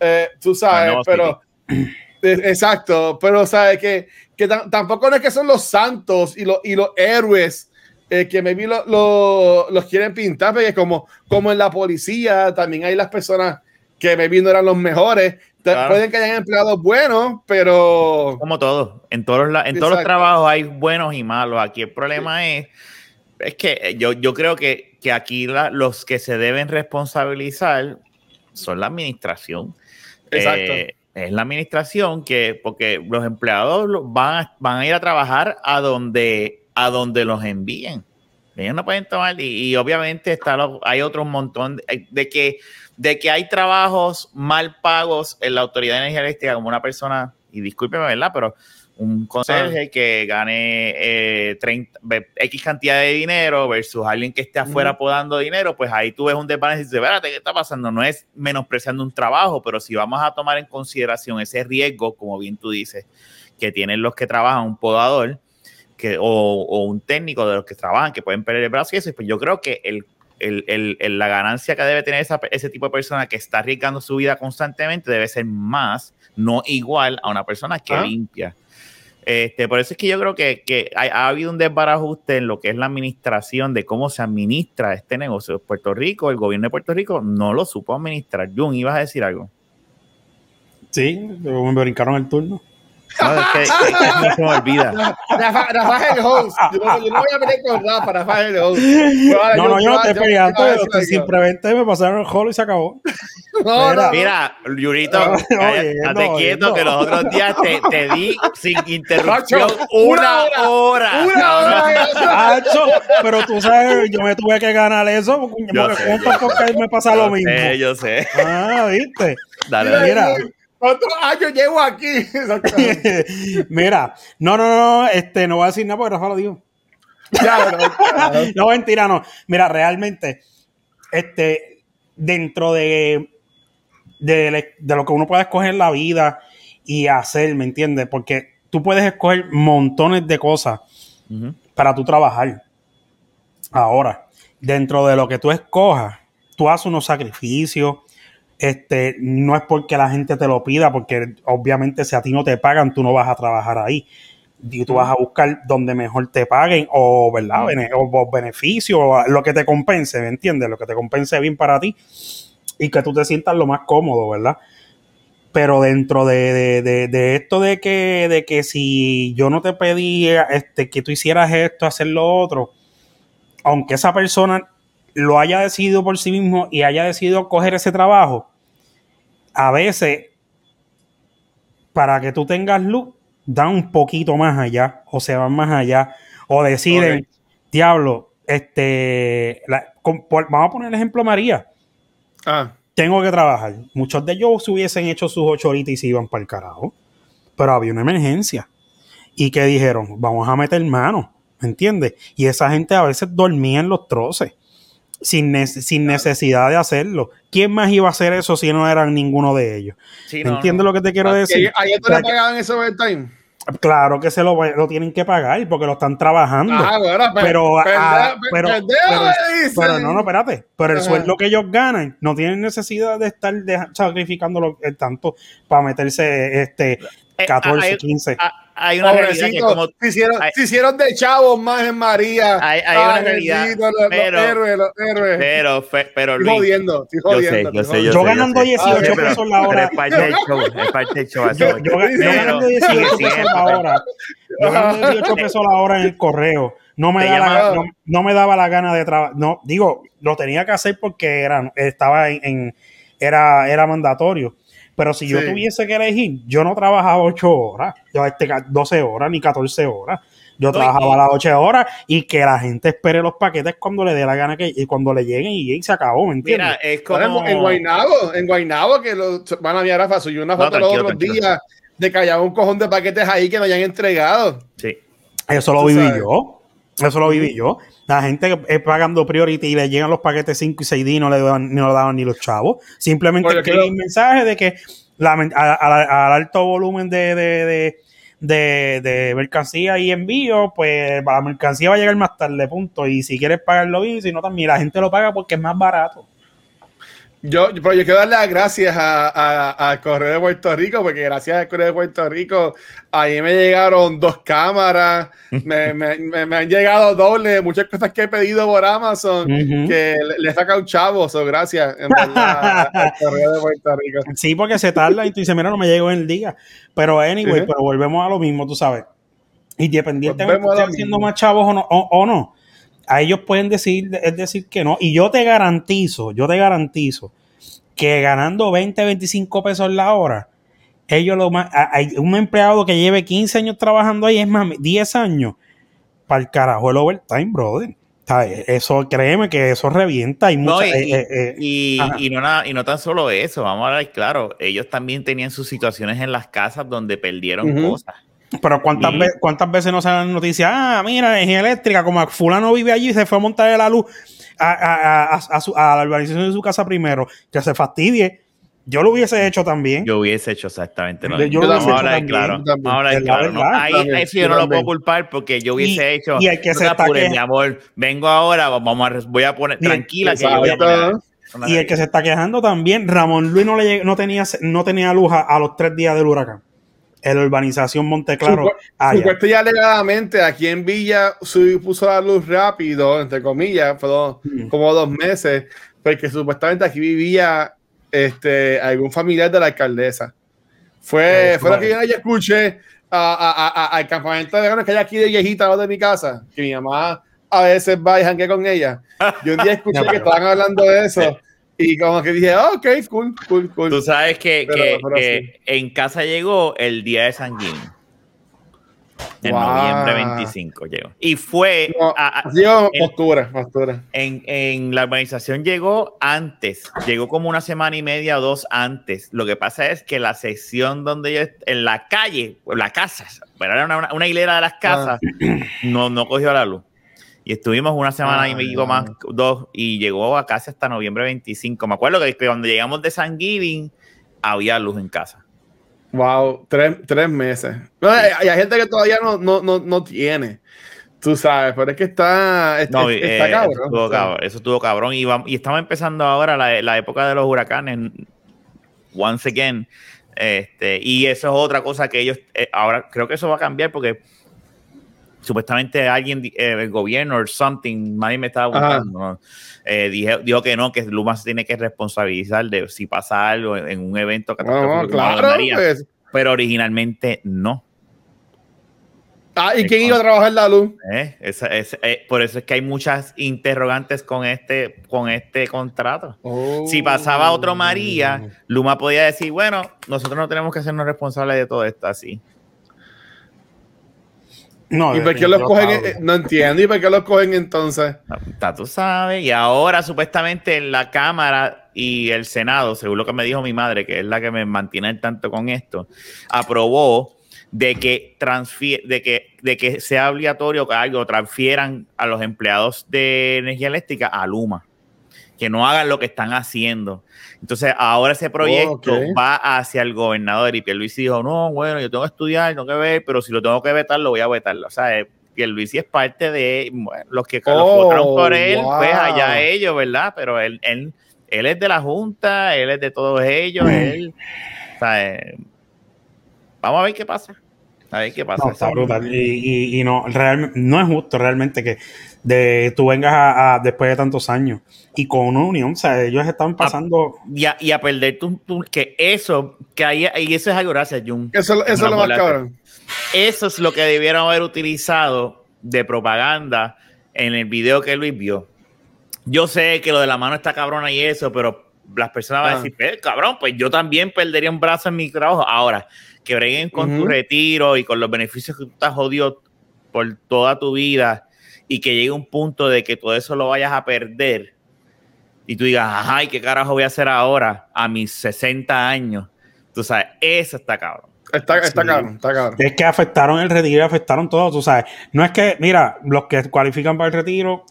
Eh, tú sabes, pero eh, exacto, pero sabes que, que tam- tampoco no es que son los santos y los, y los héroes eh, que maybe lo- lo- los quieren pintar, porque como, como en la policía también hay las personas que maybe no eran los mejores. Claro. Pueden que hayan empleados buenos, pero Como todo, en todos los, en todos los trabajos hay buenos y malos. Aquí el problema es, es que yo, yo creo que, que aquí la- los que se deben responsabilizar son la administración. Exacto. Eh, es la administración que, porque los empleados van, a- van a ir a trabajar a donde, a donde los envíen. Ellos no pueden tomar, y, y obviamente está lo- hay otro montón de, de que, de que hay trabajos mal pagos en la Autoridad de Energía Eléctrica, como una persona, y discúlpeme, ¿verdad? Pero un conserje que gane eh, 30, ve- X cantidad de dinero versus alguien que esté afuera podando dinero, pues ahí tú ves un desbalance y dices, espérate, ¿qué está pasando? No es menospreciando un trabajo, pero si vamos a tomar en consideración ese riesgo, como bien tú dices, que tienen los que trabajan, un podador que, o, o un técnico de los que trabajan, que pueden perder el brazo y eso, pues yo creo que el, el- el- el- la ganancia que debe tener esa- ese tipo de persona que está arriesgando su vida constantemente debe ser más, no igual a una persona que Ah. limpia. Este, por eso es que yo creo que, hay- ha, habido un desbarajuste en lo que es la administración de cómo se administra este negocio. Puerto Rico, el gobierno de Puerto Rico no lo supo administrar. Jun, ibas a decir algo. Sí, me brincaron el turno. No, es que, es que no se me olvida. Rafa, Rafa es el host. Yo no, yo no voy a pelear con Rafa, Rafa es el host. No, no, yo no estoy peleando, simplemente me pasaron el holo y se acabó. No, no, Mira, Yurito, oyendo, quieto que los otros días te, te di sin interrupción una una hora. Una hora. Hacho, pero tú sabes, yo me tuve que ganar eso porque Yo porque sé, ¿cuántos yo podcasts me pasa lo mismo? sé, yo sé. Ah, ¿viste? Dale, Mira, dale. Mira. ¿Cuántos años llevo aquí? Mira, no, no, no, este, no voy a decir nada porque Rafa lo dijo. Ya, pero- No, mentira, no. Mira, realmente, este, dentro de, de, lo que uno puede escoger en la vida y hacer, ¿me entiendes? Porque tú puedes escoger montones de cosas para tú trabajar. Ahora, dentro de lo que tú escojas, tú haces unos sacrificios. Este, no es porque la gente te lo pida, porque obviamente si a ti no te pagan, tú no vas a trabajar ahí. Y tú vas a buscar donde mejor te paguen o, ¿verdad? O beneficio, o lo que te compense, ¿me entiendes? Lo que te compense bien para ti y que tú te sientas lo más cómodo, ¿verdad? Pero dentro de, de- de- de esto de que, de que si yo no te pedía este, que tú hicieras esto, hacer lo otro, aunque esa persona lo haya decidido por sí mismo y haya decidido coger ese trabajo, a veces, para que tú tengas luz, dan un poquito más allá o se van más allá o deciden, diablo, este, la- con- por- vamos a poner el ejemplo María Ah, tengo que trabajar. Muchos de ellos se hubiesen hecho sus ocho horitas y se iban para el carajo. Pero había una emergencia. Y que dijeron, vamos a meter mano. ¿Me entiendes? Y esa gente a veces dormía en los troces. Sin, ne- sin necesidad de hacerlo. ¿Quién más iba a hacer eso si no eran ninguno de ellos? Sí, ¿Me no, entiendes no. lo que te quiero ¿y decir? ¿Ayer tú O sea, le pagaban eso overtime? claro que se lo, lo tienen que pagar porque lo están trabajando. Ah, bueno, pero, ah, pero, pero- no, no, espérate. Pero el Ajá. sueldo que ellos ganan no tienen necesidad de estar sacrificándolo eh, tanto para meterse este Eh, 14, hay- 15. ah, Hay una realidad que como se, hicieron, hay- se hicieron de chavos más en María. Hay- hay una realidad, los, los pero- héroes, los héroes. pero, fe- pero Estoy Luis, jodiendo, estoy yo sé, jodiendo. yo estoy sé, yo Yo sé, ganando sé. 18 Ah, pero- pesos la pero hora. es parte del show, es parte del show. Yo, yo, ganando 18 sigue pesos la hora. Yo ganando 18 pesos la hora en el correo. No me, Te da la- no, no me daba la gana de trabajar. No, digo, lo tenía que hacer porque era, estaba en, en- era, era mandatorio. Pero si yo Sí. tuviese que elegir, yo no trabajaba 8 horas, yo este, ca- 12 horas ni 14 horas. Yo No, trabajaba y- las 8 horas y que la gente espere los paquetes cuando le dé la gana que y cuando le lleguen y, y se acabó, ¿me entiendes? Mira, es como... En Guaynabo, en Guaynabo, que lo, van a mirar Rafa, subió una No, foto los tranquilo, otros días de que había un cojón de paquetes ahí que no hayan entregado. Sí. Eso lo viví sabes. yo. Eso lo viví yo. La gente es pagando priority y le llegan los paquetes 5 y 6 días y no le daban, no le daban ni los chavos. Simplemente Oye, creo- un mensaje de que la- a- a- al alto volumen de, de, de, de- de mercancía y envío, pues la mercancía va a llegar más tarde, punto. Y si quieres pagarlo bien, si no también, la gente lo paga porque es más barato. Yo, pero yo quiero darle las gracias a- a- al Correo de Puerto Rico, porque gracias al Correo de Puerto Rico, ahí me llegaron dos cámaras, me, me- me- me han llegado doble, muchas cosas que he pedido por Amazon, que le, le saca un chavo, so gracias, en verdad, Correo de Puerto Rico. Sí, porque se tarda y tú dices, mira, no me llegó en el día. Pero anyway, Ujú. pero volvemos a lo mismo, tú sabes. Independientemente Volvemos a de estar haciendo más chavos o no, o, o no, a ellos pueden decir, es decir que no. Y yo te garantizo, yo te garantizo que ganando 20, 25 pesos la hora, ellos lo más, hay un empleado que lleve 15 años trabajando ahí, es más, 10 años, para el carajo el overtime, brother. Eso, créeme que eso revienta y No, mucha, y, eh, eh, eh, y- ajá. y no nada, y no tan solo eso, vamos a hablar claro, ellos también tenían sus situaciones en las casas donde perdieron cosas. Pero ¿cuántas, Sí. ve- ¿cuántas veces no salen noticias? Ah, mira, energía eléctrica, como fulano vive allí se fue a montar la luz a, a- a- a- a su- a la urbanización de su casa primero, que se fastidie. Yo lo hubiese hecho también. Yo hubiese hecho exactamente lo Yo- mismo. yo lo Vamos hubiese a hecho hablar también, claro. yo también. Vamos a hablar Es la claro. Ahí, sí yo no lo puedo culpar porque yo hubiese Y- hecho. y el que no se está apures, que- mi amor. Vengo ahora, vamos a, voy a poner. Tranquila, que yo voy a Exacto. poner. y el que se está quejando también, Ramón Luis no, le lleg- no, tenía, no tenía luz a, a los tres días del huracán. En la urbanización Monteclaro. Supuesto y alegadamente aquí en Villa su- puso la luz rápido, entre comillas, fueron Mm. como dos meses, porque supuestamente aquí vivía este, algún familiar de la alcaldesa. Fue, fue lo que yo escuché al campamento de verano que hay aquí de viejita de mi casa, que mi mamá a veces va y jangue con ella. Yo un día escuché que estaban hablando de eso. Y como que dije, oh, ok, cool, cool, cool. Tú sabes que, que, que en casa llegó el día de San. En noviembre 25 llegó. Y fue. No, a, en, postura, postura. En, en, la organización llegó antes. Llegó como una semana y media o dos antes. Lo que pasa es que la sección donde yo. En la calle, la casa, pero era una, una hilera de las casas, ah. no, no cogió la luz. Y estuvimos una semana ah, y medio más, dos, y llegó a casa hasta noviembre 25. Me acuerdo que, que cuando llegamos de San Giving, había luz en casa. Wow, tres, tres meses. Hay, hay, gente que todavía no, no, no, no, tiene. Tú sabes, pero es que está, no, está eh, cabrón. Eso estuvo cabrón, eso estuvo cabrón. Y, va, y, estamos empezando ahora la, la, época de los huracanes. Once again. Este, y eso es otra cosa que ellos, eh, ahora creo que eso va a cambiar porque supuestamente alguien, eh, el gobierno o something, nadie me estaba preguntando, ¿no? eh, dijo, dijo, que no, que Luma se tiene que responsabilizar de si pasa algo en, en un evento catastrófico. No, claro, pues. Pero originalmente no. Ah, ¿y quién iba a trabajar la luz? Eh, eh, por eso es que hay muchas interrogantes con este, con este contrato. Oh. Si pasaba otro María, Luma podía decir, bueno, nosotros no tenemos que hacernos responsables de todo esto así. No, ¿Y por qué los cogen? No entiendo. ¿Y por qué los cogen entonces? Está, tú sabes. Y ahora, supuestamente, en la Cámara y el Senado, según lo que me dijo mi madre, que es la que me mantiene al tanto con esto, aprobó de que, de que, de que sea obligatorio que algo transfieran a los empleados de energía eléctrica a Luma. Que no hagan lo que están haciendo. Entonces, ahora ese proyecto okay. va hacia el gobernador y Pierluisi dijo, no, bueno, yo tengo que estudiar, tengo que ver, pero si lo tengo que vetar, lo voy a vetar. O sea, eh, Pierluisi es parte de bueno, los que oh, votaron por él, wow. pues allá ellos, ¿verdad? Pero él, él, él es de la Junta, él es de todos ellos, él, o sea, eh, vamos a ver qué pasa. A ver qué pasa. No, está brutal. Y, y, y, no, real, no es justo realmente que de tú vengas a, a, después de tantos años y con una unión, o sea, ellos están pasando. A, y, a, y a perder tu, tu, que eso, que ahí, y eso es algo, gracias, Jun. Eso, eso es lo más cabrón. Eso es lo que debieron haber utilizado de propaganda en el video que Luis vio. Yo sé que lo de la mano está cabrona y eso, pero las personas van a decir, eh, cabrón, pues yo también perdería un brazo en mi trabajo. Ahora, que breguen con uh -huh. tu retiro y con los beneficios que tú estás jodido por toda tu vida y que llegue un punto de que todo eso lo vayas a perder y tú digas, ay, ¿qué carajo voy a hacer ahora a mis 60 años? Tú sabes, eso está cabrón. Está, está sí. cabrón, está cabrón. Es que afectaron el retiro, afectaron todo, tú sabes. No es que, mira, los que cualifican para el retiro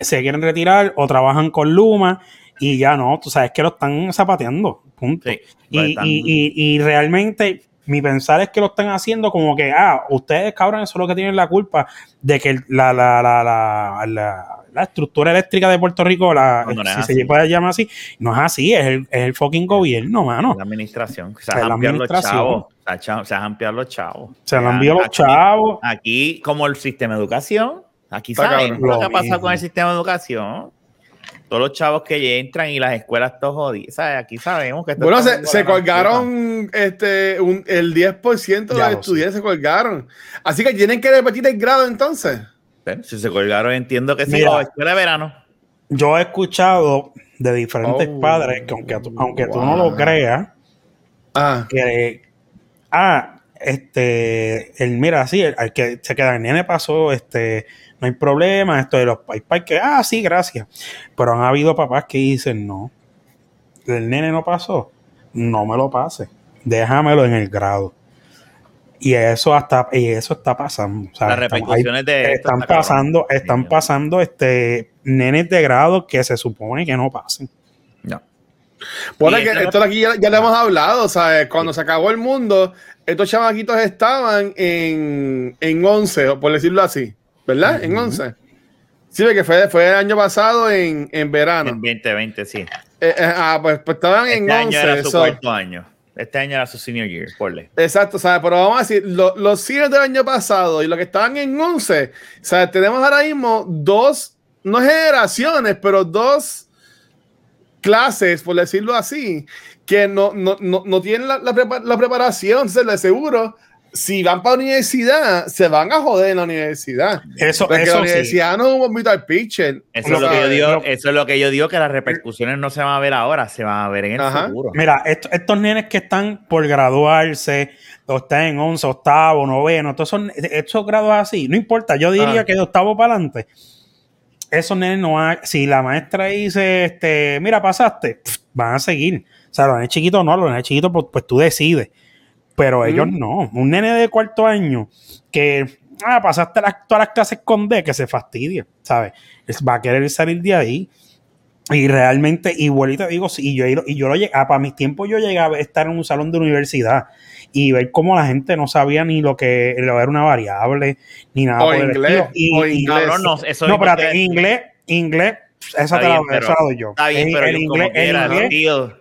se quieren retirar o trabajan con Luma y ya no, tú sabes que lo están zapateando, punto. Sí, y, están... y, y, y realmente mi pensar es que lo están haciendo como que, ah, ustedes, cabrón, eso es lo que tienen la culpa de que la, la, la, la, la, la estructura eléctrica de Puerto Rico, la, no, no si se puede llamar así, no es así, es el, es el fucking gobierno, mano. La administración, se han ampliado los chavos. Se han ampliado los chavos. Se han ampliado los chavos. Aquí, como el sistema de educación, aquí sabemos lo que ha pasado con el sistema de educación todos los chavos que entran y las escuelas todos jodidas. Aquí sabemos que... Bueno, se, se colgaron este, un, el 10% de los estudiantes se colgaron. Así que tienen que repetir el grado entonces. Pero si se colgaron, entiendo que sí, la escuela de verano. Yo he escuchado de diferentes oh, padres que aunque, aunque wow. tú no lo creas, ah. que... Ah, este, el, mira, sí, el, el que se queda el nene pasó, este, no hay problema, esto de los PayPal, que, ah, sí, gracias. Pero han habido papás que dicen, no, el nene no pasó, no me lo pase, déjamelo en el grado. Y eso hasta, y eso está pasando. O sea, Las repercusiones están, de están pasando, están pasando este nenes de grado que se supone que no pasen. No. Bueno, que esto aquí ya, ya, le hemos hablado, ¿sabes? Cuando se acabó el mundo, estos chamaquitos estaban en, en 11, por decirlo así. ¿verdad? Uh -huh. En 11. Sí, que fue, fue el año pasado en, en verano. En 2020, sí. Eh, eh, ah, pues, pues, estaban este en año 11. Era su so. cuarto año. Este año era su senior year, porle. Exacto, ¿sabes? Pero vamos a decir, lo, los seniors del año pasado y los que estaban en 11, ¿sabes? Tenemos ahora mismo dos, no generaciones, pero dos clases, por decirlo así, que no, no, no, no tienen la, la, prepa- la preparación, se les seguro. Si van para la universidad, se van a joder en la universidad. Eso, Porque la eso sí. universidad no es un bombito al pitcher. Eso es, lo que yo digo, eso es lo que yo digo, que las repercusiones no se van a ver ahora, se van a ver en el Ajá. futuro. Mira, est- estos nenes que están por graduarse, o están en 11, octavo, noveno, todos son estos grados así, no importa, yo diría Ah. que de octavo para adelante, esos nenes no van, a- si la maestra dice, este, mira, pasaste, van a seguir. O sea, los nenes chiquitos no, los nenes chiquitos, pues, pues tú decides. Pero ellos Mm. no. Un nene de cuarto año que, ah, pasaste las- todas las clases con D, que se fastidia, ¿sabes? Es- Va a querer salir de ahí. Y realmente, igual y te digo, sí, y yo, y yo lo llegué, para mis tiempos yo llegaba a estar en un salón de universidad y ver cómo la gente no sabía ni lo que lo era una variable, ni nada O por el inglés, estilo. Y- o y- inglés. No, eso no, espérate, te- inglés, inglés, esa Está te la, bien, pero- esa la doy yo. Está bien, El- pero el yo inglés, como el quiera, inglés, tío.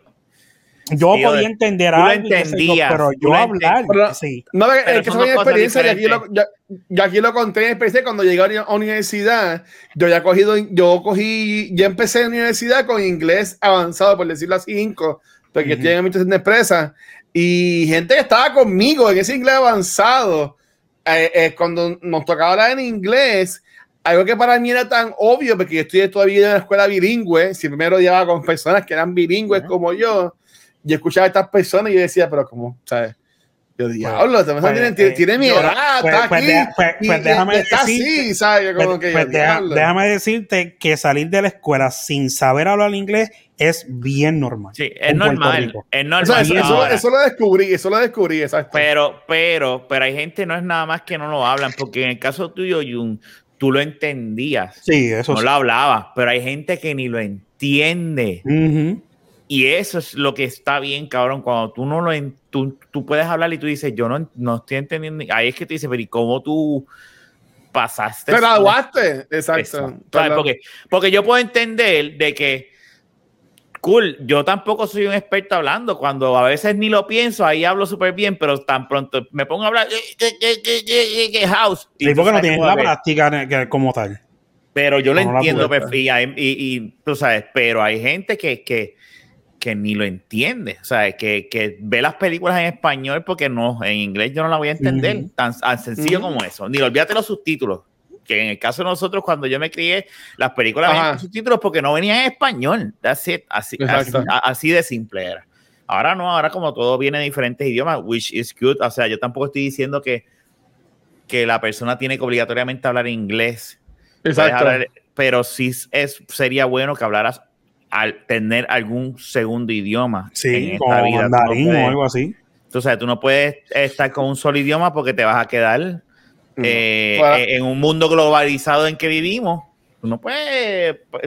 yo tío, podía entender tú lo algo, yo, entendías, pero yo hablar, Pero- sí. No, es Pero que es mi dos cosas experiencia. Y aquí, lo, ya, ya aquí lo conté en experiencia cuando llegué a la universidad. Yo ya cogido, yo cogí, ya empecé en universidad con inglés avanzado, por decirlo así, cinco, porque Ujú. estoy en administración de empresas. Y gente que estaba conmigo en ese inglés avanzado, eh, eh, cuando nos tocaba hablar en inglés, algo que para mí era tan obvio, porque yo estudié todavía en la escuela bilingüe, siempre me rodeaba con personas que eran bilingües como yo, y escuchaba a estas personas y yo decía, pero ¿cómo? ¿Sabes? Yo, diablo, persona pues, tiene, tiene, eh, tiene mi edad, pues- está pues aquí, pues- pues déjame está así, decirte- ¿sabes? Yo como Pues- que, pues yo, deja- diablo. déjame decirte que salir de la escuela sin saber hablar inglés es bien normal. Sí, es normal. Es O normal. sea, eso, eso- ahora. eso lo descubrí, eso lo descubrí, exacto. Pero, pero, pero hay gente, no es nada más que no lo hablan, porque en el caso tuyo, Jun, tú lo entendías. Sí, eso no sí. lo hablabas, pero hay gente que ni lo entiende. Ujú. Y eso es lo que está bien, cabrón. Cuando tú no lo en, tú, tú puedes hablar y tú dices, yo no, no estoy entendiendo. Ahí es que te dices, pero ¿y cómo tú pasaste? Te graduaste, Eso. exacto. ¿Sabes? Porque, porque yo puedo entender de que, cool, yo tampoco soy un experto hablando. Cuando a veces ni lo pienso, ahí hablo súper bien, pero tan pronto me pongo a hablar, eh, house. Sí, porque no tienes la práctica como tal. Pero yo lo No entiendo, perfe- y, y- y tú sabes, pero hay gente que, que, que ni lo entiende, o sea, que, que ve las películas en español porque no, en inglés yo no la voy a entender, tan, tan sencillo como eso. Ni olvídate los subtítulos, que en el caso de nosotros, cuando yo me crié, las películas venían Ajá. con subtítulos porque no venían en español. Así, así, así de simple era. Ahora no, ahora como todo viene de diferentes idiomas, which is good, o sea, yo tampoco estoy diciendo que, que la persona tiene que obligatoriamente hablar inglés. Exacto. hablar- pero sí es, sería bueno que hablaras al tener algún segundo idioma Sí, en esta como vida. No mandarín puedes- o algo así. tú sabes, tú no puedes estar con un solo idioma porque te vas a quedar eh, en un mundo globalizado en que vivimos. No puedes pues,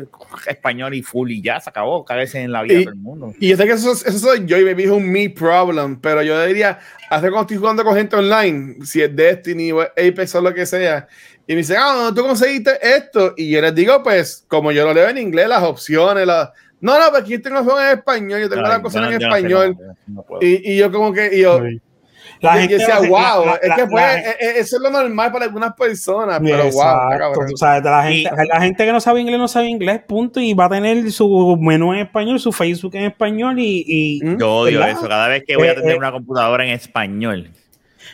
español y full y ya se acabó, cáguese en la vida Y- de todo el mundo. Y yo sé que eso, eso soy yo y me dijo un me problem, pero yo diría, hace cuando estoy jugando con gente online, si es Destiny o Apex o lo que sea, y me dicen, ah, ¿dónde tú conseguiste esto? Y yo les digo, pues, como yo lo leo en inglés, las opciones, las... No, no, pero aquí tengo opciones en español, yo tengo Ay, las cosas no- en no español. no puedo. y, y yo como que, y yo, Sí. La y gente decía, wow, la- es que pues, la- eh, eh, eso es lo normal para algunas personas, pero wow, Exacto, tú sabes, de la, gente, Y- la gente que no sabe inglés no sabe inglés, punto, y va a tener su menú en español, su Facebook en español y... y- ¿Mm? Yo odio ¿verdad? eso. Cada vez que voy a Eh, tener eh, una computadora en español,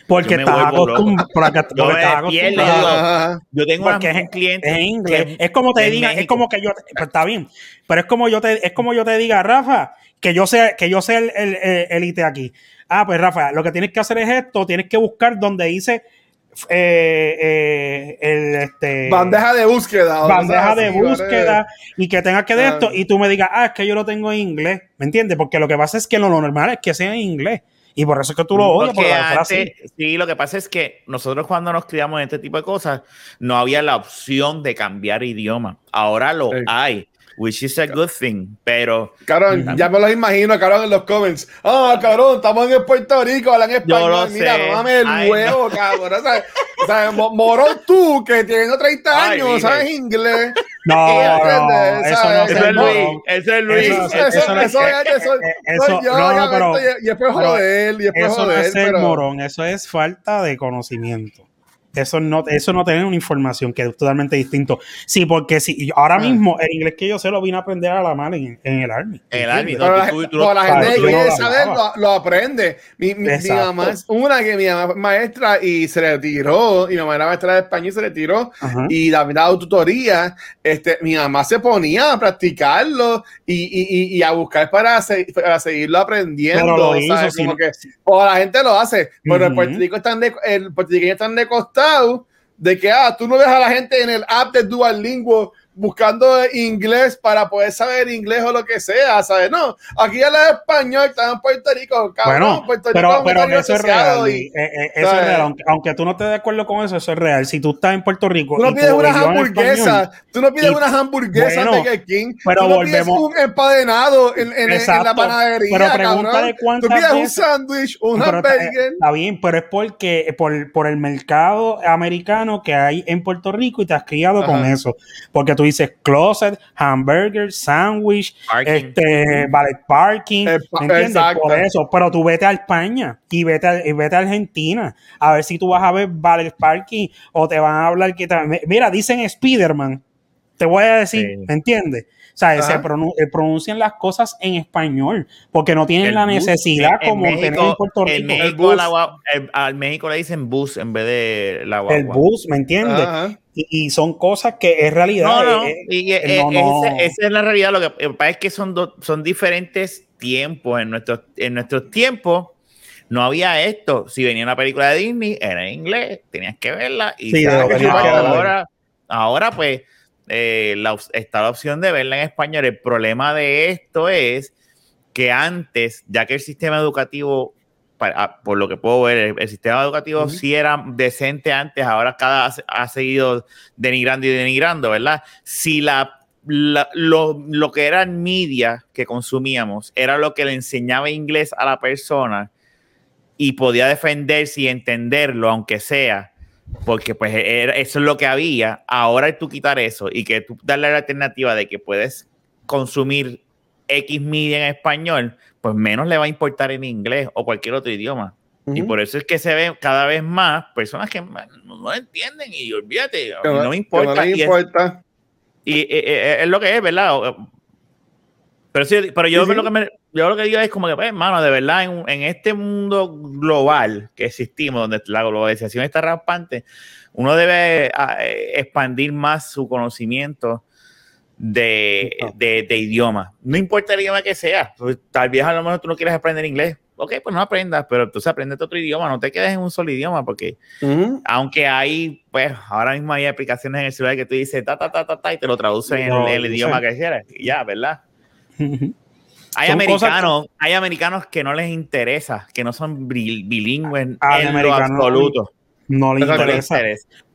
porque estás acostumbrado. Yo yo tengo Porque un cliente Es en inglés. que- es como te diga, es como que yo, pues, está bien, pero es como yo te, es como yo te diga, Rafa, que yo sé, que yo sé el, el, el- el IT aquí. Ah, pues Rafa, lo que tienes que hacer es esto, tienes que buscar donde dice eh, eh, el este Bandeja de búsqueda. bandeja de así, ¿vale? búsqueda y que tengas que de Ah. esto y tú me digas, ah, es que yo lo tengo en inglés, ¿me entiendes? Porque lo que pasa es que lo normal es que sea en inglés y por eso es que tú lo odias por Porque la frase. antes- sí, lo que pasa es que nosotros cuando nos criamos en este tipo de cosas, no había la opción de cambiar idioma. Ahora lo Sí. hay, which is a good thing, pero Cabrón, ya me lo imagino, cabrón, en los comments. Ah, cabrón, estamos en Puerto Rico, hablan español. Mira, sé. mámame el Ay, huevo, cabrón. O sea, o sea, mo- morón tú, que teniendo 30 Ay, años, dije. ¿sabes inglés? No, no, eso no es eso es no. Luis, eso es Luis. Eso, Eso- eso, eso no es- eso es- eso- eso- yo, no, no, y- después joder, y después Eso no joder, es ser pero... morón, eso es falta de conocimiento. Eso no, eso no tener una información que es totalmente distinto. Sí, porque si ahora Ah. mismo el inglés que yo sé lo vine a aprender a la mala en, en el Army. En el Army, Pero no, la, tú- tú- la gente no quiere saber, lo, lo aprende. Mi, mi- mi mamá es una que mi mamá es maestra y se le tiró. Mi mamá era maestra de español y se le tiró. Ajá. Y también daba tutoría. Este, mi mamá se ponía a practicarlo y, y, y, y a buscar para, se- para seguirlo aprendiendo. Pero lo hizo, sí. Como que, o la gente lo hace, pero en Ujú. Puerto Rico están de, el puertorriqueño están de de que ah, tú no ves a la gente en el app de Duolingo buscando inglés para poder saber inglés o lo que sea, ¿sabes? No, aquí habla español, está en Puerto Rico, cabrón, Bueno, Puerto Rico pero, pero país eso es real. y- eh, eh, eso es real. Aunque, aunque tú no estés de acuerdo con eso, eso es real. Si tú estás en Puerto Rico. Tú no pides unas hamburguesas, tú no pides unas hamburguesas bueno, de King, pero tú no pides volvemos- un empadenado en, en- en la panadería, pero cabrón. Tú cuántas pides un sándwich, un hamburger. está bien, pero es porque por, por el mercado americano que hay en Puerto Rico y te has criado con eso. Porque tú dices closet, hamburger, sandwich, Parking. este, valet parking, Eh, pa- ¿me entiendes? exacto. Por eso, pero tú vete a España y vete a, y vete a Argentina a ver si tú vas a ver valet parking o te van a hablar que te- mira, dicen Spiderman, te voy a decir, Sí. ¿me entiendes? O sea, se pronun- eh, pronuncian las cosas en español porque no tienen El la bus, necesidad en- en como tener en Puerto En Rico. El México, la el- al México le dicen bus en vez de la guagua. el bus, ¿me entiendes? Y, y son cosas que es realidad. No, no, eh, eh, y, no, esa es la realidad. Lo que, pasa es que son, do- son diferentes tiempos. En nuestros, en nuestros tiempos no había esto. Si venía una película de Disney, era en inglés, tenías que verla. Y Sí, ahora, ahora, pues, eh, la está la opción de verla en español. El problema de esto es que antes, ya que el sistema educativo, ah, por lo que puedo ver, el, el sistema educativo Ujú. sí era decente antes, ahora cada ha, ha seguido denigrando y denigrando, ¿verdad? Si la, la- lo, lo que era media que consumíamos era lo que le enseñaba inglés a la persona y podía defenderse y entenderlo, aunque sea, porque pues era- eso es lo que había. Ahora tú quitar eso y que tú darle la alternativa de que puedes consumir X media en español, pues menos le va a importar en inglés o cualquier otro idioma. Y por eso es que se ven cada vez más personas que no, entienden y olvídate, no me importa. no les y es- importa. y, eh, eh, es lo que es, ¿verdad? Pero, sí, pero yo, Sí, sí. Lo que me- yo lo que digo es como que, pues, hermano, de verdad, en, en este mundo global que existimos, donde la globalización está rampante, uno debe ah, eh, expandir más su conocimiento de, de, de idioma. No importa el idioma que sea. Pues, Tal vez a lo mejor tú no quieres aprender inglés. Ok, pues no aprendas, pero entonces aprende otro idioma. No te quedes en un solo idioma porque aunque hay, pues, ahora mismo hay aplicaciones en el celular que tú dices ta, ta, ta, ta, ta, y te lo traducen en el, idioma que quieras. Y ya, ¿verdad? Hay americanos, hay americanos que no les interesa, que no son bil- bilingües Al en lo absoluto. no le. No interesa.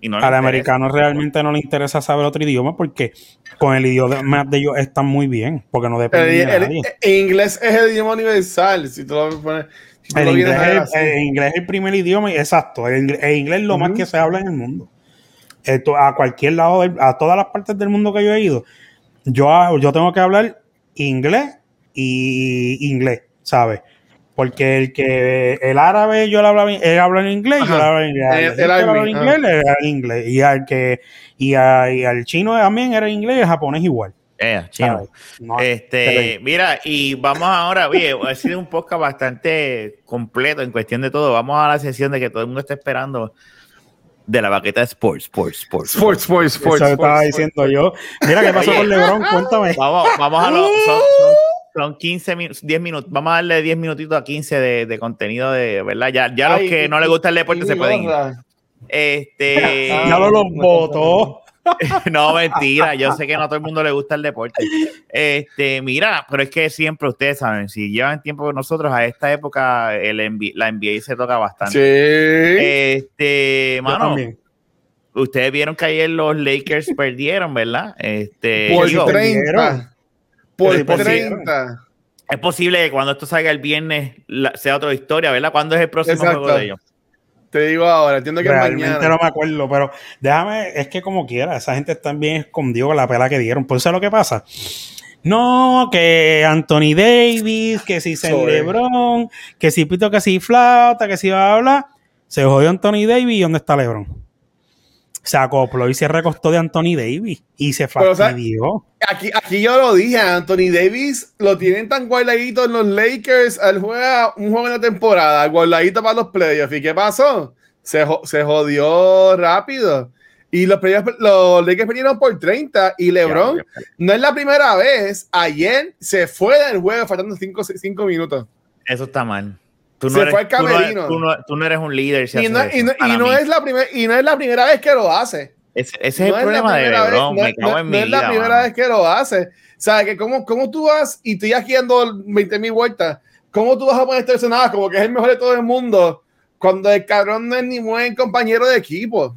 Y no Al americano realmente no le interesa saber otro idioma porque con el idioma de ellos están muy bien, porque no El, dependen de el- nadie. el inglés es el idioma universal. Si tú lo pones. Si tú El lo inglés, a es, el inglés es el primer idioma, exacto. El inglés, el inglés es lo más que se habla en el mundo. Esto, a cualquier lado, del- a todas las partes del mundo que yo he ido, yo, yo tengo que hablar inglés y inglés, ¿sabes? Porque el que el árabe yo le hablaba, él habla en inglés, yo le hablo en inglés. El- El, inglés, habla en inglés. Y al que y, a- y al chino también era inglés y el japonés igual. Eh, chino. Este, mira, y vamos ahora, oye, ha sido un podcast bastante completo en cuestión de todo. Vamos a la sesión de que todo el mundo está esperando de la baqueta de Sports, Sports, Sports. Sports, sports, sports. eso estaba sports, diciendo yo. Mira qué pasó Oye. con LeBron, cuéntame. Vamos, vamos a los. Son, son- son 15 minutos, 10 minutos. Vamos a darle 10 minutitos a 15 de, de contenido de, ¿verdad? Ya, ya los Ay, que y- no les gusta el y deporte se mi pueden ir. Este. Ya lo los votó. no, mentira. Yo sé que no a todo el mundo le gusta el deporte. Este, mira, pero es que siempre ustedes saben, si llevan tiempo con nosotros, a esta época el NBA la NBA se toca bastante. Sí. Este, mano, ustedes vieron que ayer los Lakers perdieron, ¿verdad? Este, por digo, 30. Por por 30. es posible que cuando esto salga el viernes la- sea otra historia, ¿verdad? ¿Cuándo es el próximo Exacto. juego de ellos? Te digo ahora, entiendo que es Realmente mañana. no me acuerdo, pero déjame, es que como quiera, esa gente está bien escondido con la pela que dieron. Pues, ¿sabes lo que pasa? No, que Anthony Davis, que si. LeBron, que si pito, que si flauta, que si va a hablar. Se jodió Anthony Davis y ¿dónde está LeBron? Se acopló y se recostó de Anthony Davis y se fastidió. aquí, aquí yo lo dije, Anthony Davis lo tienen tan guardadito en los Lakers, él juega un juego de temporada, guardadito para los playoffs. ¿Y qué pasó? Se, se jodió rápido. Y los, los Lakers perdieron por 30 y LeBron no es la primera vez. Ayer se fue del juego faltando 5 minutos. Eso está mal. Tú no, eres, tú, no, eres un líder. y, no, es la y no es la primera vez que lo hace. Ese, es el problema de LeBron. me cago en mi vida, es la primera vez que lo hace. O sea, que cómo, cómo tú vas y estoy aquí dando 20 mil vueltas. ¿Cómo tú vas a poner este nada como que es el mejor de todo el mundo cuando el cabrón no es ni buen compañero de equipo?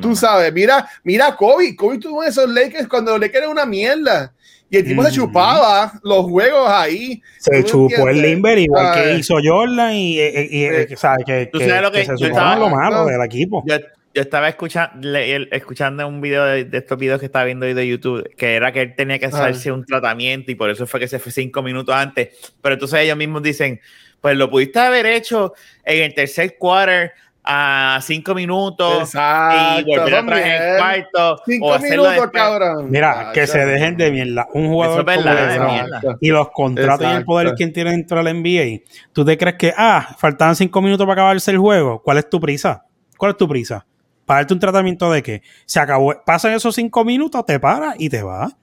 tú sabes, mira, mira Kobe. Kobe tuvo esos Lakers cuando los Lakers eran una mierda. Y el tipo se chupaba los juegos ahí. Se chupó el Limber igual que hizo Jordan y, y, y ¿sabes? Que, ¿Tú sabes lo que, yo estaba, lo malo del equipo. Yo, yo estaba escuchando, escuchando un video de, estos videos que estaba viendo hoy de YouTube, que era que él tenía que hacerse un tratamiento y por eso fue que se fue cinco minutos antes. Pero entonces ellos mismos dicen, pues lo pudiste haber hecho en el tercer quarter a cinco minutos y volver atrás en el cuarto. Cinco minutos, cabrón. Mira, que se dejen de mierda. Un jugador y los contratos y el poder que tiene dentro del NBA. ¿Tú te crees que, ah, faltaban cinco minutos para acabarse el juego? ¿Cuál es tu prisa? ¿Cuál es tu prisa? ¿Para darte un tratamiento de qué? Se acabó, pasan esos cinco minutos, te paras y te vas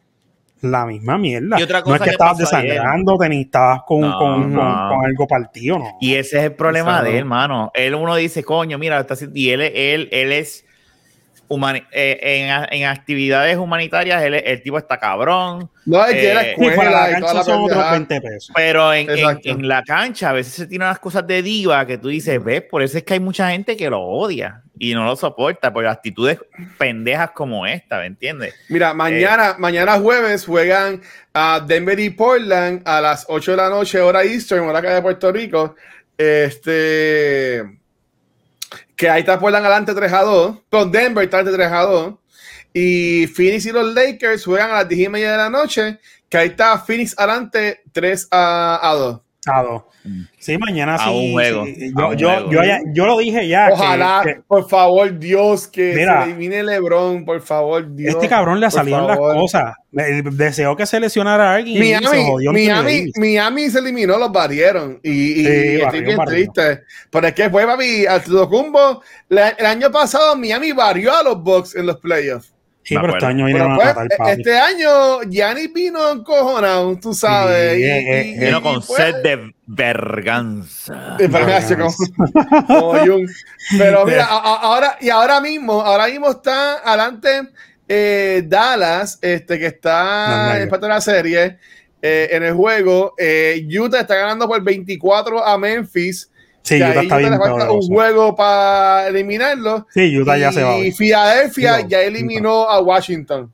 la misma mierda. no es que, estabas desangrando, ni estabas con, algo partido, ¿no? Y ese es el problema de él, hermano. Él uno dice, coño, mira, está, y él, él, él es eh, en, actividades humanitarias, el, tipo está cabrón. No, es que eh, la cancha son otros 20 pesos. Pero en, en, la cancha a veces se tienen las cosas de diva que tú dices, ves, por eso es que hay mucha gente que lo odia y no lo soporta por actitudes pendejas como esta, ¿me entiendes? Mira, mañana, eh, mañana jueves juegan a Denver y Portland a las 8 de la noche, hora Eastern, hora acá de Puerto Rico. Este que ahí está Portland adelante 3 a 2, con Denver está adelante 3 a 2, y Phoenix y los Lakers juegan a las 10 y media de la noche, que ahí está Phoenix adelante 3 a, a 2. A 2. Sí, mañana a sí. Un juego. Yo, yo, yo, yo, lo dije ya. Ojalá, por favor, Dios, que se elimine LeBron, por favor, Dios. Este cabrón le salieron las cosas. Deseó que se lesionara a alguien. Miami, y se jodió Miami, Miami se eliminó, los barrieron. Y, y, estoy bien triste. Pero es que fue, papi, al Cumbo, el año pasado Miami varió a los Bucks en los playoffs. Sí, pero este año vinieron a matar, papi. Este año, Gianni vino encojonado, tú sabes. y, eh, eh, vino con sed de verganza. De verganza, como, Pero mira, ahora, y ahora mismo, ahora mismo está adelante eh, Dallas, este, que está en parte de la serie, eh, en el juego. Eh, Utah está ganando por 24 a Memphis. Sí, Utah está bien. Le falta un juego para eliminarlo. Sí, Utah ya se va. Y Philadelphia ya eliminó a Washington.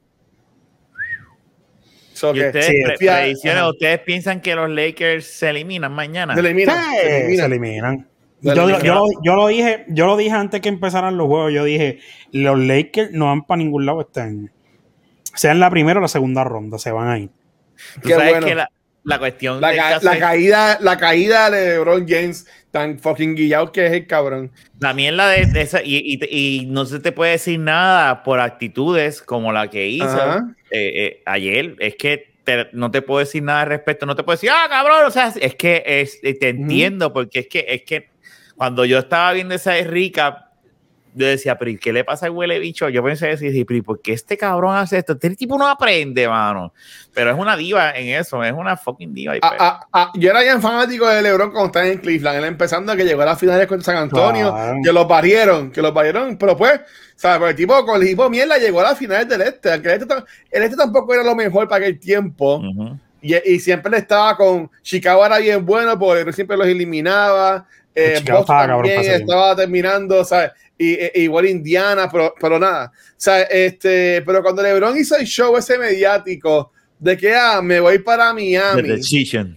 ¿Y ustedes, ¿ustedes piensan que los Lakers se eliminan mañana? Se eliminan. se eliminan. Yo, lo dije, yo lo dije antes que empezaran los juegos. Yo dije, los Lakers no van para ningún lado este año. Sea en la primera o la segunda ronda, se van a ir. Tú sabes que la, la cuestión la, caída la caída de LeBron James tan fucking guillado que es el cabrón. La mierda de, esa y, y, no se te puede decir nada por actitudes como la que hizo eh, eh, ayer. Es que no te puedo decir nada al respecto. No te puedo decir ah cabrón o sea es que es, te entiendo porque es que es que cuando yo estaba viendo esa rica yo decía, pero ¿qué le pasa al huele bicho? Yo pensé decir, pero ¿por qué este cabrón hace esto? Este tipo no aprende, mano. Pero es una diva en eso, es una fucking diva. Ah, ah, ah, yo era ya fanático de LeBron cuando estaba en Cleveland, él empezando a que llegó a las finales con San Antonio, que los barrieron, que los barrieron, pero pues, ¿sabes? Porque el tipo con el equipo mierda llegó a las finales del este, aunque el este, el este tampoco era lo mejor para aquel tiempo. y, y, siempre le estaba con Chicago era bien bueno porque siempre los eliminaba. Eh, también estaba terminando, ¿sabes? Y, e, igual Indiana, pero, pero nada. O sea, este, pero cuando LeBron hizo el show ese mediático de que ah, me voy para Miami,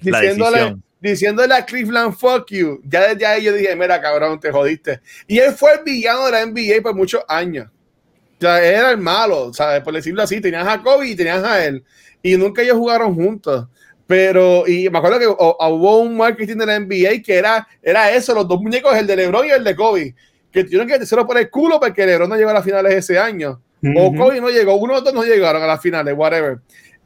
diciéndole, diciéndole a Cleveland, fuck you, ya desde ahí yo dije, mira, cabrón, te jodiste. Y él fue el villano de la NBA por muchos años. O sea, era el malo, ¿sabes? Por decirlo así, tenías a Kobe y tenías a él. Y nunca ellos jugaron juntos. Pero, y me acuerdo que hubo un marketing de la NBA que era, era eso, los dos muñecos, el de LeBron y el de Kobe que tuvieron que hacerlo por el culo porque LeBron no llegó a las finales ese año. O Kobe no llegó, uno de dos no llegaron a las finales, whatever.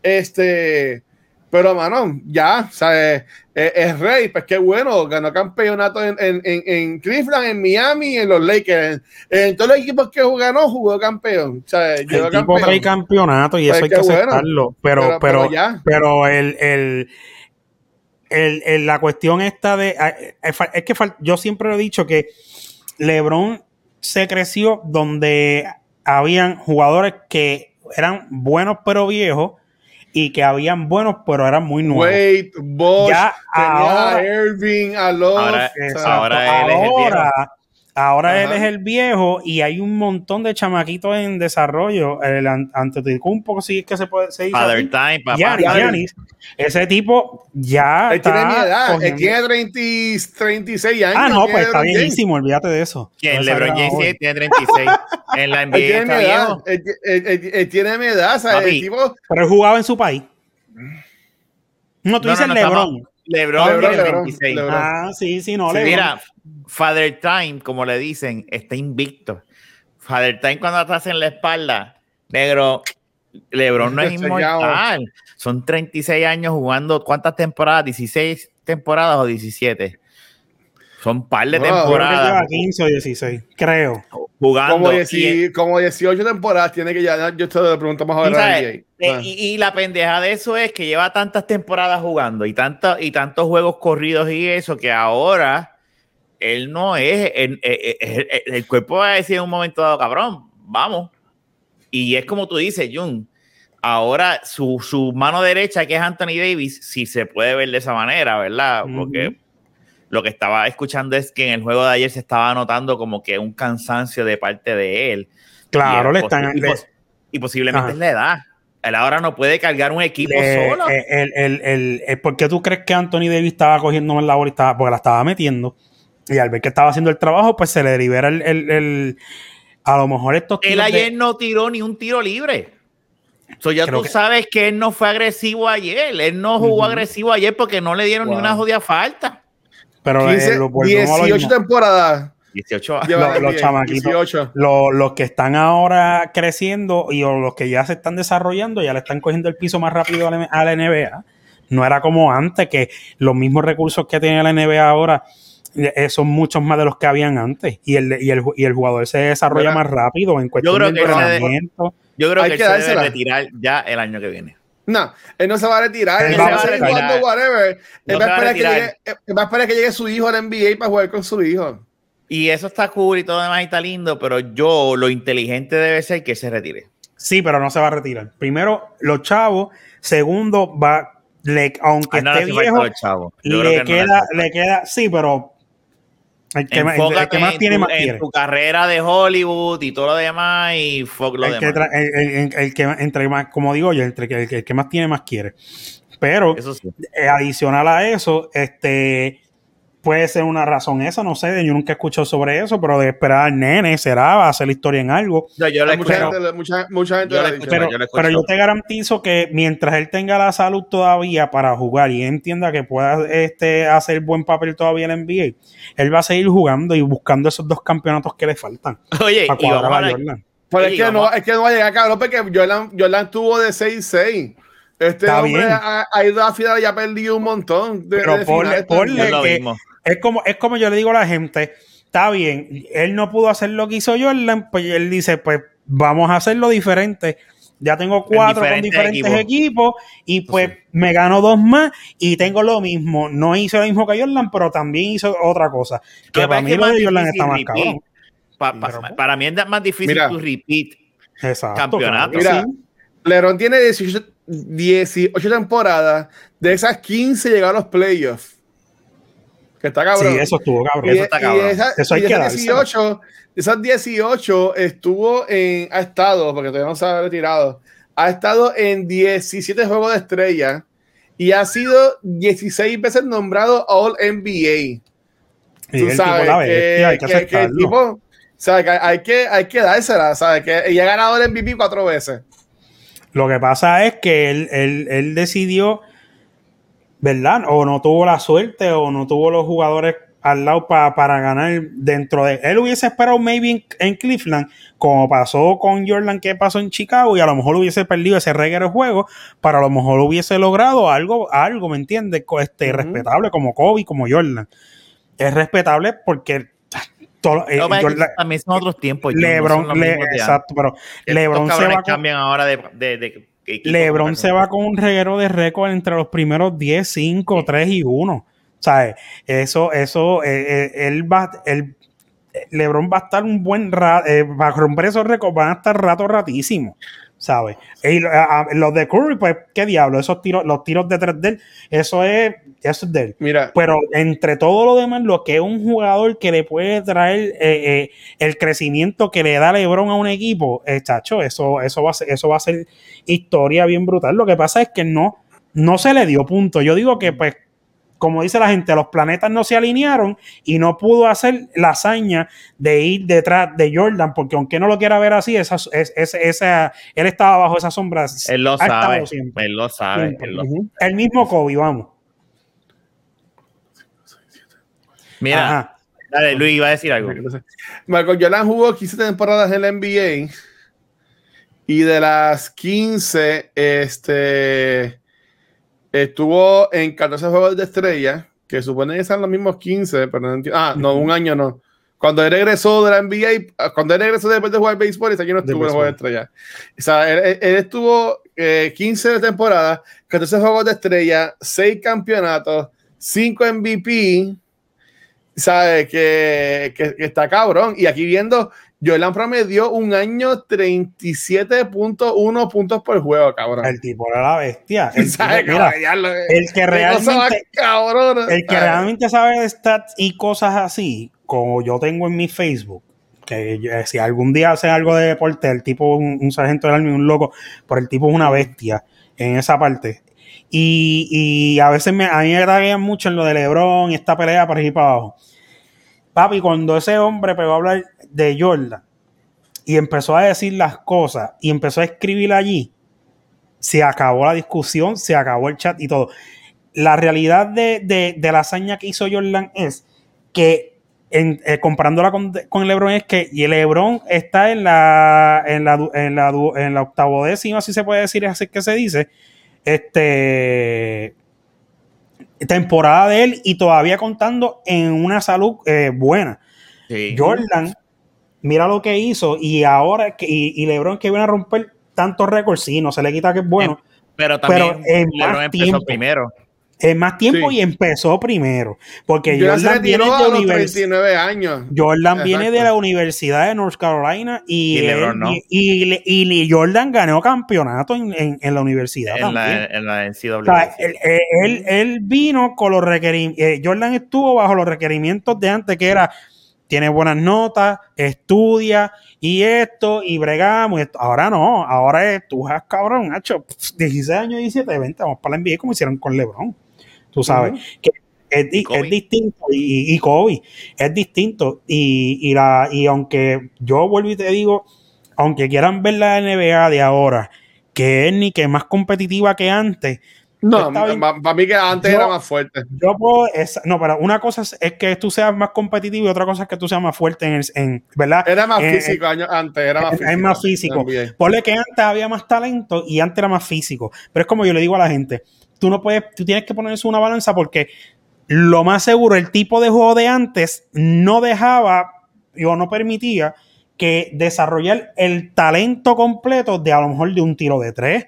Este, pero mano, ya, ¿sabes? Es, es, rey, pues qué bueno, ganó campeonato en, en, en, Cleveland, en Miami, en los Lakers. En, todos los equipos que ganó, jugó campeón. O sea, el tipo campeón. trae campeonato y pues eso hay que aceptarlo. Bueno. Pero, pero, pero, pero, el, el, el, el, la cuestión esta de. Es que yo siempre he dicho que LeBron se creció donde habían jugadores que eran buenos pero viejos y que habían buenos pero eran muy nuevos. Wade, Bosch, ya, ahora, Irving, Alonso. Ahora, ahora, ahora, Ahora él es el viejo y hay un montón de chamaquitos en desarrollo. El Antetokounmpo, si es que se puede decir. Father Time, papá. ese tipo ya él tiene mi edad. Él tiene 30, 36 años. Ah, no, pues está bienísimo. Olvídate de eso. ¿Quién? LeBron James tiene 36. en la NBA él tiene está Él, tiene mi edad. ¿sabes? El tipo... Pero él jugaba en su país. No, tú dices LeBron. LeBron, LeBron, 26. Ah, sí, sí, no, LeBron. Mira, Father Time, como le dicen, está invicto. Father Time cuando estás en la espalda, negro, LeBron no es inmortal. Son 36 años jugando, ¿cuántas temporadas? ¿16 temporadas o 17? Son par de temporadas. 15 o 16, creo. Jugando. Como, 18 temporadas tiene que ya. Yo te lo pregunto más ahora. Eh, y, la pendeja de eso es que lleva tantas temporadas jugando y, tanto, y tantos juegos corridos y eso que ahora él no es, el, cuerpo va a decir en un momento dado, cabrón, vamos. Y es como tú dices, Jun, ahora su, su, mano derecha, que es Anthony Davis, si se puede ver de esa manera, ¿verdad? Porque lo que estaba escuchando es que en el juego de ayer se estaba notando como que un cansancio de parte de él. Claro, le están... Y, posiblemente es la edad. Él ahora no puede cargar un equipo solo. Eh, el, el, el, ¿Por qué tú crees que Anthony Davis estaba cogiendo en la bola y estaba, porque la estaba metiendo? Y al ver que estaba haciendo el trabajo, pues se le libera el. el, a lo mejor estos Él ayer no tiró ni un tiro libre. So ya tú sabes que él no fue agresivo ayer. Él no jugó agresivo ayer porque no le dieron ni una jodida falta. Pero 18 temporadas. 18 los, chamaquitos, Los, que están ahora creciendo y los que ya se están desarrollando, ya le están cogiendo el piso más rápido a la NBA. No era como antes, que los mismos recursos que tiene la NBA ahora eh, son muchos más de los que habían antes y el, y el, y el jugador se desarrolla más rápido en cuestión de entrenamiento. yo creo que, él se debe retirar ya el año que viene. No, él no se va a retirar. Él, va, a seguir jugando whatever. él, va a esperar que llegue, va a esperar que llegue su hijo a la NBA para jugar con su hijo. Y eso está cool y todo demás y está lindo, pero yo lo inteligente debe ser que se retire. Sí, pero no se va a retirar. Primero, los chavos. Segundo, va, le, aunque esté viejo, le queda, le queda, sí, pero el que, más, tiene más quiere. En tu carrera de Hollywood y todo lo demás y fuck lo el demás. Que el, que entre más, como digo yo, entre el, el que más tiene más quiere. Pero eh, adicional a eso, este puede ser una razón esa, no sé, yo nunca he escuchado sobre eso, pero de esperar al nene será, va a hacer la historia en algo. yo mucha, gente, mucha, gente pero, yo, te garantizo que mientras él tenga la salud todavía para jugar y entienda que pueda este, hacer buen papel todavía en NBA, él va a seguir jugando y buscando esos dos campeonatos que le faltan. Oye, y vamos a Pero es, que no, es que no va a llegar, cabrón, porque Jordan, Jordan tuvo de 6-6. Este hombre ha, ha, ido a final y ha perdido un montón. De, pero ponle, que, es como, es como yo le digo a la gente, está bien, él no pudo hacer lo que hizo Jordan, pues él dice, pues vamos a hacerlo diferente. Ya tengo cuatro con diferentes equipos. y pues me gano dos más y tengo lo mismo. No hizo lo mismo que Jordan, pero también hizo otra cosa. Que para mí lo de Jordan está más cabrón. para mí es más difícil tu repeat Exacto, campeonato. Mira, Lerón tiene 18, 18 temporadas. De esas 15 llegaron a los playoffs. Que está cabrón. Sí, eso estuvo cabrón. eso está cabrón. eso hay que esas 18, esas 18 estuvo en, ha estado, porque todavía no se ha retirado, ha estado en 17 juegos de estrella y ha sido 16 veces nombrado All NBA. Tú sabes que, hay que, que, que el tipo, ¿sabes? Que hay que, hay que dársela, ¿sabes? Que, y ha ganado el MVP cuatro veces. Lo que pasa es que él, él, él decidió ¿verdad? O no tuvo la suerte o no tuvo los jugadores al lado pa- para ganar dentro de él hubiese esperado maybe en, en Cleveland como pasó con Jordan que pasó en Chicago y a lo mejor hubiese perdido ese reguero de juego pero a lo mejor hubiese logrado algo algo me entiendes este respetable como Kobe como Jordan es respetable porque todo- eh, Jordan- también son otros tiempos. No LeBron son le- exacto pero LeBron se va cambian ahora de, de, de equipo LeBron se va con un reguero de récord entre los primeros 10, 5, 3 y 1. ¿Sabes? Eso, eso, eh, eh, él va, él, eh, LeBron va a estar un buen rato, va a romper esos récords, van a estar rato ratísimo. ¿Sabes? A- los de Curry, pues, ¿qué diablo? Esos tiros, los tiros de 3 de él, eso es, eso es de él. Mira, Pero entre todo lo demás, lo que es un jugador que le puede traer eh, eh, el crecimiento que le da LeBron a un equipo, eh, chacho, eso, eso, va a ser, eso va a ser historia bien brutal. Lo que pasa es que no, no se le dio punto. Yo digo que, pues, como dice la gente, los planetas no se alinearon y no pudo hacer la hazaña de ir detrás de Jordan, porque aunque no lo quiera ver así, esa, es- esa, esa- él estaba bajo esa sombra. Él lo sabe. Él lo sabe. Él lo-. El mismo Kobe, vamos. Mira, Ajá. dale, Luis iba a decir algo. Michael Jordan jugó 15 temporadas en la NBA y de las 15 este, estuvo en 14 juegos de estrella, que supone que son los mismos 15, pero no entiendo. Ah, no, un año no. Cuando él regresó de la NBA, ah, cuando él regresó después de jugar béisbol, año no estuvo en juegos de estrella. O sea, él, él- él estuvo eh, 15 temporadas, 14 juegos de estrella, 6 campeonatos, 5 MVP, ¿sabes? Que, que, que está cabrón. Y aquí viendo, Jordan promedió un año 37.1 puntos por juego, cabrón. El tipo era la bestia. El, que más realmente, que realmente sabe de stats y cosas así, como yo tengo en mi Facebook, que yo- si algún día hace algo de deporte, el tipo, un, un sargento del army, un loco, pero el tipo es una bestia en esa parte. Y, y a veces me, a mí me mucho en lo de LeBron y esta pelea para y para abajo. Papi, cuando ese hombre pegó a hablar de Jordan y empezó a decir las cosas y empezó a escribir allí, se acabó la discusión, se acabó el chat y todo. La realidad de, de- la hazaña que hizo Jordan es que, en, eh, comparándola con, con LeBron, es que LeBron está en la, en la, en la, du- en la octavodécima, si se puede decir, así que se dice, este temporada de él y todavía contando en una salud eh, buena. Sí. Jordan, mira lo que hizo y ahora y, y LeBron que viene a romper tantos récords, sí, no se le quita que es bueno, Pero también pero en LeBron más empezó tiempo. primero. Es más tiempo Sí. y empezó primero, porque Jordan viene de a los univers- 39 años. Jordan viene de la Universidad de North Carolina y, Y LeBron él- no. y, y- y Jordan ganó campeonato en, en- en la universidad En también. la, en la NCAA. O sea, él, él- él- él vino con los requerimientos. Jordan estuvo bajo los requerimientos de antes, que era: tiene buenas notas, estudia y esto, y bregamos. y esto. Ahora no, ahora es tú, has cabrón, Nacho, 16 años, 17, 20, vamos para la NBA como hicieron con LeBron. Tú sabes que es, di- distinto, y, y Kobe es distinto. Y, y, la, y aunque yo vuelvo y te digo, aunque quieran ver la NBA de ahora, que es ni que más competitiva que antes, No, para mí que antes Yo- era más fuerte. yo puedo, es- no, pero una cosa es, es que tú seas más competitivo y otra cosa es que tú seas más fuerte en, el, en ¿verdad? Era más físico antes, era más es- físico. es más físico. También. Ponle que antes había más talento y antes era más físico. Pero es como yo le digo a la gente, tú no puedes, tú tienes que poner eso en una balanza porque lo más seguro, el tipo de juego de antes no dejaba o no permitía que desarrollar el talento completo de a lo mejor de un tiro de tres,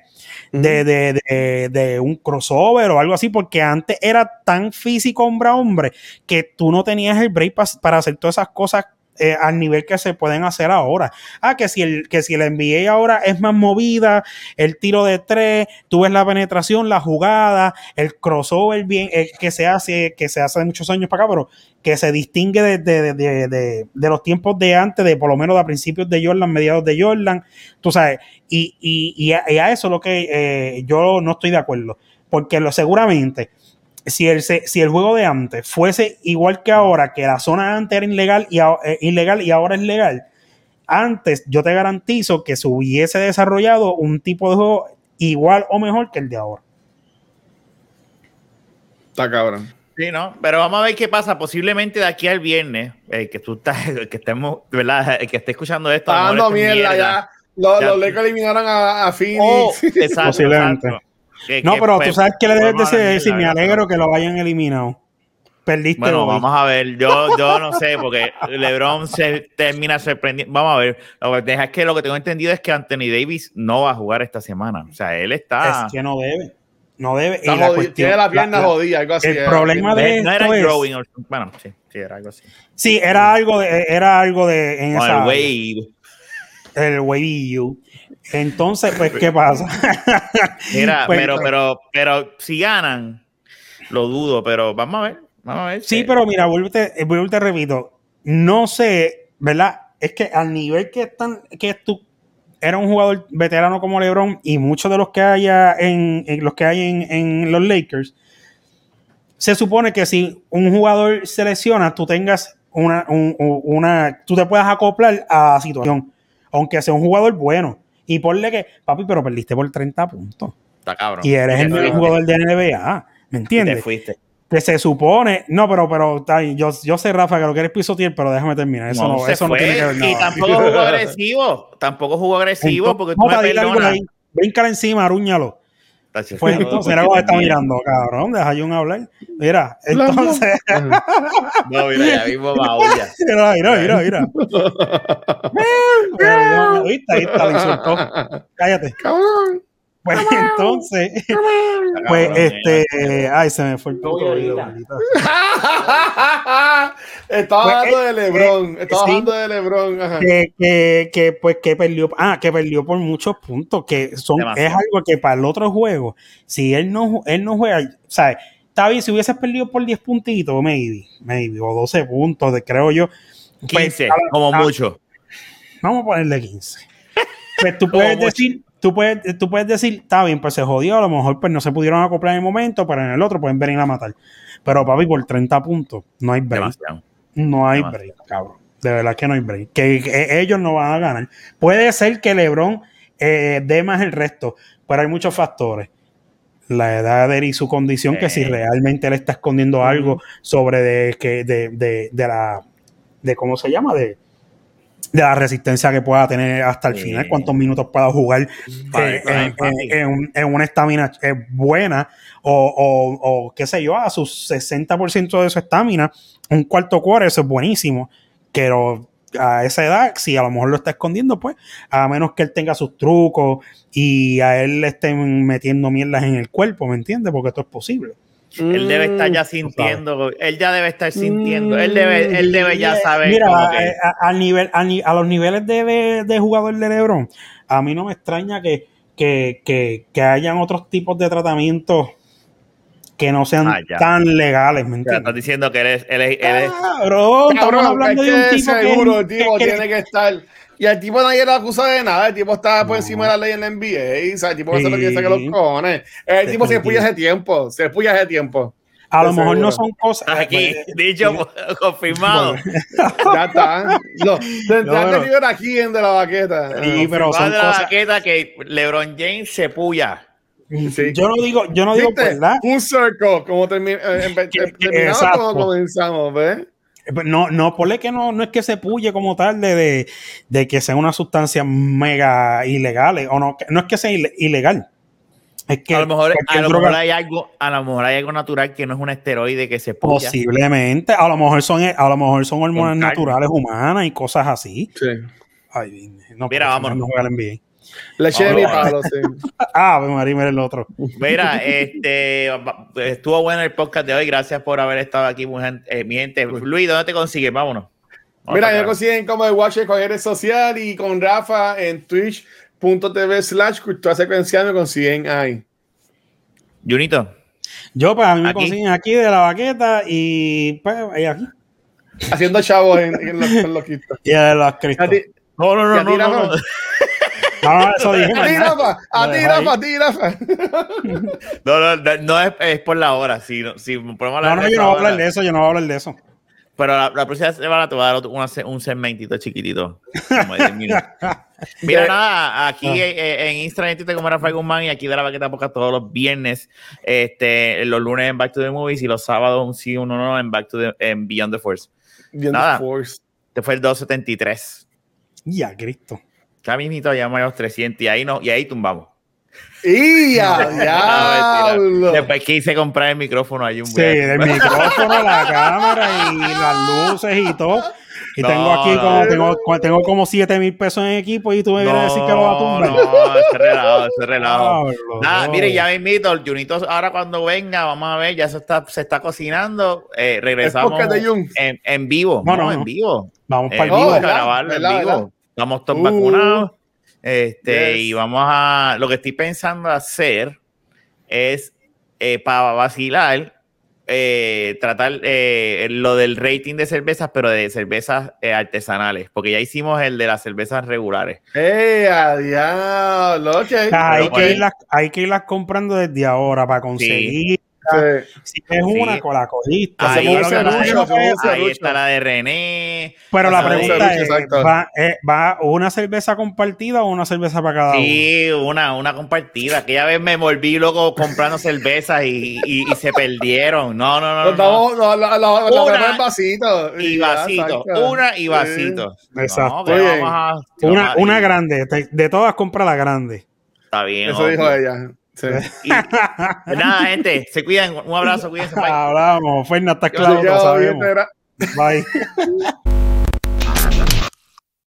de, de- de- de un crossover o algo así, porque antes era tan físico hombre a hombre que tú no tenías el break pa- para hacer todas esas cosas eh, al nivel que se pueden hacer ahora. Ah, que si el, que si el NBA ahora es más movida, el tiro de tres, tú ves la penetración, la jugada, el crossover bien, que se hace, que se hace de muchos años para acá, pero que se distingue de, de- de- de- de los tiempos de antes, de por lo menos a principios de Jordan, mediados de Jordan, tú sabes, y, y, y a, y a eso lo que eh, yo no estoy de acuerdo, porque lo, seguramente si el, se- si el juego de antes fuese igual que ahora, que la zona antes era ilegal y, a- eh, ilegal y ahora es legal, antes yo te garantizo que se hubiese desarrollado un tipo de juego igual o mejor que el de ahora. Está cabrón. Sí, ¿no? Pero vamos a ver qué pasa. Posiblemente de aquí al viernes, el que tú estás, que estemos, ¿verdad? El que esté escuchando esto. Está dando es mierda ya. Los, Ya. los Lakers eliminaron a, a Phoenix. Oh, exacto, Posiblemente. exacto. Que- No, que, pero pues, tú sabes que le debes decir, me alegro que lo hayan eliminado. Perdiste Bueno, hoy. vamos a ver. Yo, yo no sé, porque LeBron se termina sorprendiendo. Vamos a ver. Lo que deja es que lo que tengo entendido es que Anthony Davis no va a jugar esta semana. O sea, él está. Es que no debe. No debe. Está y la cuestión- tiene la pierna la- jodida, algo así. el eh, problema de- no era esto es- growing. or- bueno, sí, sí, era algo así. Sí, era algo de, era algo de en esa el wave. el wavillo. Entonces, pues, ¿qué pasa? Mira, Pues, pero, pues, pero, pero si ganan, lo dudo, pero vamos a ver. Vamos a ver. Sí, pero mira, vuelvo te, vuelvo te repito, no sé, ¿verdad? Es que al nivel que están, que tú era un jugador veterano como LeBron y muchos de los que haya en, en los que hay en, en los Lakers, se supone que si un jugador se lesiona, tú tengas una, un- un- una, tú te puedas acoplar a la situación, aunque sea un jugador bueno. Y ponle que, papi, pero perdiste por 30 puntos. Está cabrón. Y eres el mejor jugador de NBA. ¿Me y entiendes? Te fuiste. que se supone, no, pero, pero yo, yo sé, Rafa, que lo quieres pisotear, pero déjame terminar. Eso no, eso no tiene que ver Y nada. tampoco jugó agresivo. Tampoco jugó agresivo Entonces, porque tú no, me perdonas. ahí. Bríncala encima, arúñalo. Pues entonces, mira cómo está mirando, cabrón. Deja Jun hablar. Mira, entonces, No, mira, ya mismo maulla. mira, mira, mira, mira. Mira, ¿Viste? Ahí está, lo insultó. Cállate. Cabrón. Pues entonces, pues Cabrón, este, ay, se me fue el puto video. maldita Estaba Pues, hablando eh, de LeBron. eh, Estaba sí. hablando de LeBron. ajá. que, que, que, pues que perdió, ah, que perdió por muchos puntos, que son, Demasiado. es algo que para el otro juego, si él no, él no juega, ¿sabes? Está bien, si hubieses perdido por 10 puntitos, maybe, maybe, o 12 puntos, de, creo yo. pues, 15, a- como mucho. Vamos a ponerle 15. Pues tú puedes mucho. decir, tú puedes, tú puedes decir, está bien, pues se jodió, a lo mejor pues no se pudieron acoplar en el momento, pero en el otro pueden venir a matar. Pero papi, por 30 puntos, no hay break. Demasiado. No hay Demasiado. break, cabrón. De verdad que no hay break. Que, que ellos no van a ganar. Puede ser que LeBron eh, dé más el resto, pero hay muchos factores. La edad de él y su condición, que si realmente le está escondiendo algo sobre de, que, de, de, de la de cómo se llama, de, de la resistencia que pueda tener hasta el Sí. final, cuántos minutos pueda jugar eh, en, fácil. en- en un- en una estamina buena o, o- o, qué sé yo, a su 60% de su estamina, un cuarto core, eso es buenísimo, pero a esa edad, si a lo mejor lo está escondiendo, pues, a menos que él tenga sus trucos y a él le estén metiendo mierdas en el cuerpo, ¿me entiendes? Porque esto es posible. Él debe estar ya sintiendo, él ya debe estar sintiendo, él debe, él debe ya saber Mira, que- eh, a, al nivel, a, ni- a los niveles de, de, de jugador de LeBron, a mí no me extraña que, que, que, que hayan otros tipos de tratamientos que no sean Ah, tan legales, ¿me entiendes? estás diciendo que eres, él es, él es- Cabrón, hablando es de un que tipo seguro que, el tipo que- tiene que estar. Y el tipo nadie lo acusa de nada. El tipo está por No. encima de la ley en la NBA. O sea, el tipo hace lo que Sí. saca los cojones. El tipo se puya hace tiempo. Se puya hace tiempo. a lo mejor no son cosas. aquí, dicho, confirmado. Ya está. No, te No, no. aquí en de la baqueta. Sí, pero son de la cosas. baqueta que LeBron James se puya. Sí. Yo no digo, yo no digo verdad. Un circle, como termi- eh, terminamos como comenzamos, ¿ves? Eh, No, no, ponle que no, no es que se puye como tal de, de, de que sea una sustancia mega ilegal, o no, que- no es que sea ile- ilegal. Es que a lo mejor, a cualquier lo droga- mejor hay algo, a lo mejor hay algo natural que no es un esteroide que se puya. posiblemente, a lo mejor son, a lo mejor son hormonas naturales humanas y cosas así. Sí. Ay, no, Mira, pero vámonos. No juega al NBA. Le eché Oh, mi palo, sí. Ah, pues María, mira el otro. Mira, este estuvo bueno el podcast de hoy. Gracias por haber estado aquí, mi gente. eh, mi gente. Luis, ¿dónde te consigues? Vámonos. Vamos Mira, me consiguen como el Watcher con redes social y con Rafa en twitch.tv slash cultura secuencial me consiguen ahí. Junito. Yo, pues a mí me Aquí. consiguen aquí de la baqueta y pues ahí aquí. Haciendo chavos en, en los, en los. Y de los ti, No, no, ¿Y no, no. No, no, eso dije. a ti. Rafa, a ti, Rafa, ahí. a ti, Rafa. No, no, no, no es, es por la hora. Si, no- si podemos hablar No, no, yo no voy a hablar de eso, yo no voy a hablar de eso. Pero la, la próxima semana te voy a dar otro- una un segmentito chiquitito. Como de 10 minutos. Mira, nada, aquí Ah. eh, en Instagram te como Rafael Guzmán y aquí de la Baqueta Poca todos los viernes, este, los lunes en Back to the Movies y los sábados un sí, uno no en Back to the en Beyond the Force. Viendo Nada. Force. Este fue el 273. Ya, Cristo. Ya mismito llamamos a los 300 y ahí, no, y ahí tumbamos. ¡Y a No, diablo! Después quise comprar el micrófono ahí un Sí, del micrófono, la cámara y las luces y todo. Y No, tengo aquí no. como, tengo, tengo como 7 mil pesos en equipo y tú me vienes a decir que lo va a tumbar. No, ese relajo, ese relajo. Nada, no. mire, ya mismito, el Junito ahora cuando venga, vamos a ver, ya se está, se está cocinando. eh, regresamos podcast de Jun. en, en vivo. No, No, no, en vivo. Vamos Eh, para el vivo. vamos a grabarlo en ¿verdad, vivo. Estamos todos Uh. vacunados. Este, Yes. y vamos a. Lo que estoy pensando hacer es eh, para vacilar. eh, tratar eh, lo del rating de cervezas, pero de cervezas eh, artesanales, porque ya hicimos el de las cervezas regulares. ¡Eh, a diablo! Ok. hay, que irlas, hay que irlas comprando desde ahora para conseguir. Sí. Si es una, Sí. con la cogiste. Ahí, está la de René. Pero la pregunta es. ¿va, eh, ¿va una cerveza compartida o una cerveza para cada uno? Sí, una, una compartida. Aquella vez me volví loco comprando cervezas y, y- y se perdieron. No, no, no. Nos no, la- la- la Una ponemos en vasito. Y vasito. Una y vasito. Exacto. No, vamos a- Una, una grande. De, de todas, compra la grande. Está bien. Eso dijo ella. Sí. Y- pues nada, gente. Se cuidan. Un abrazo. Cuídense. bye. Hablamos. Fernan está claro, lo sabemos. Bye.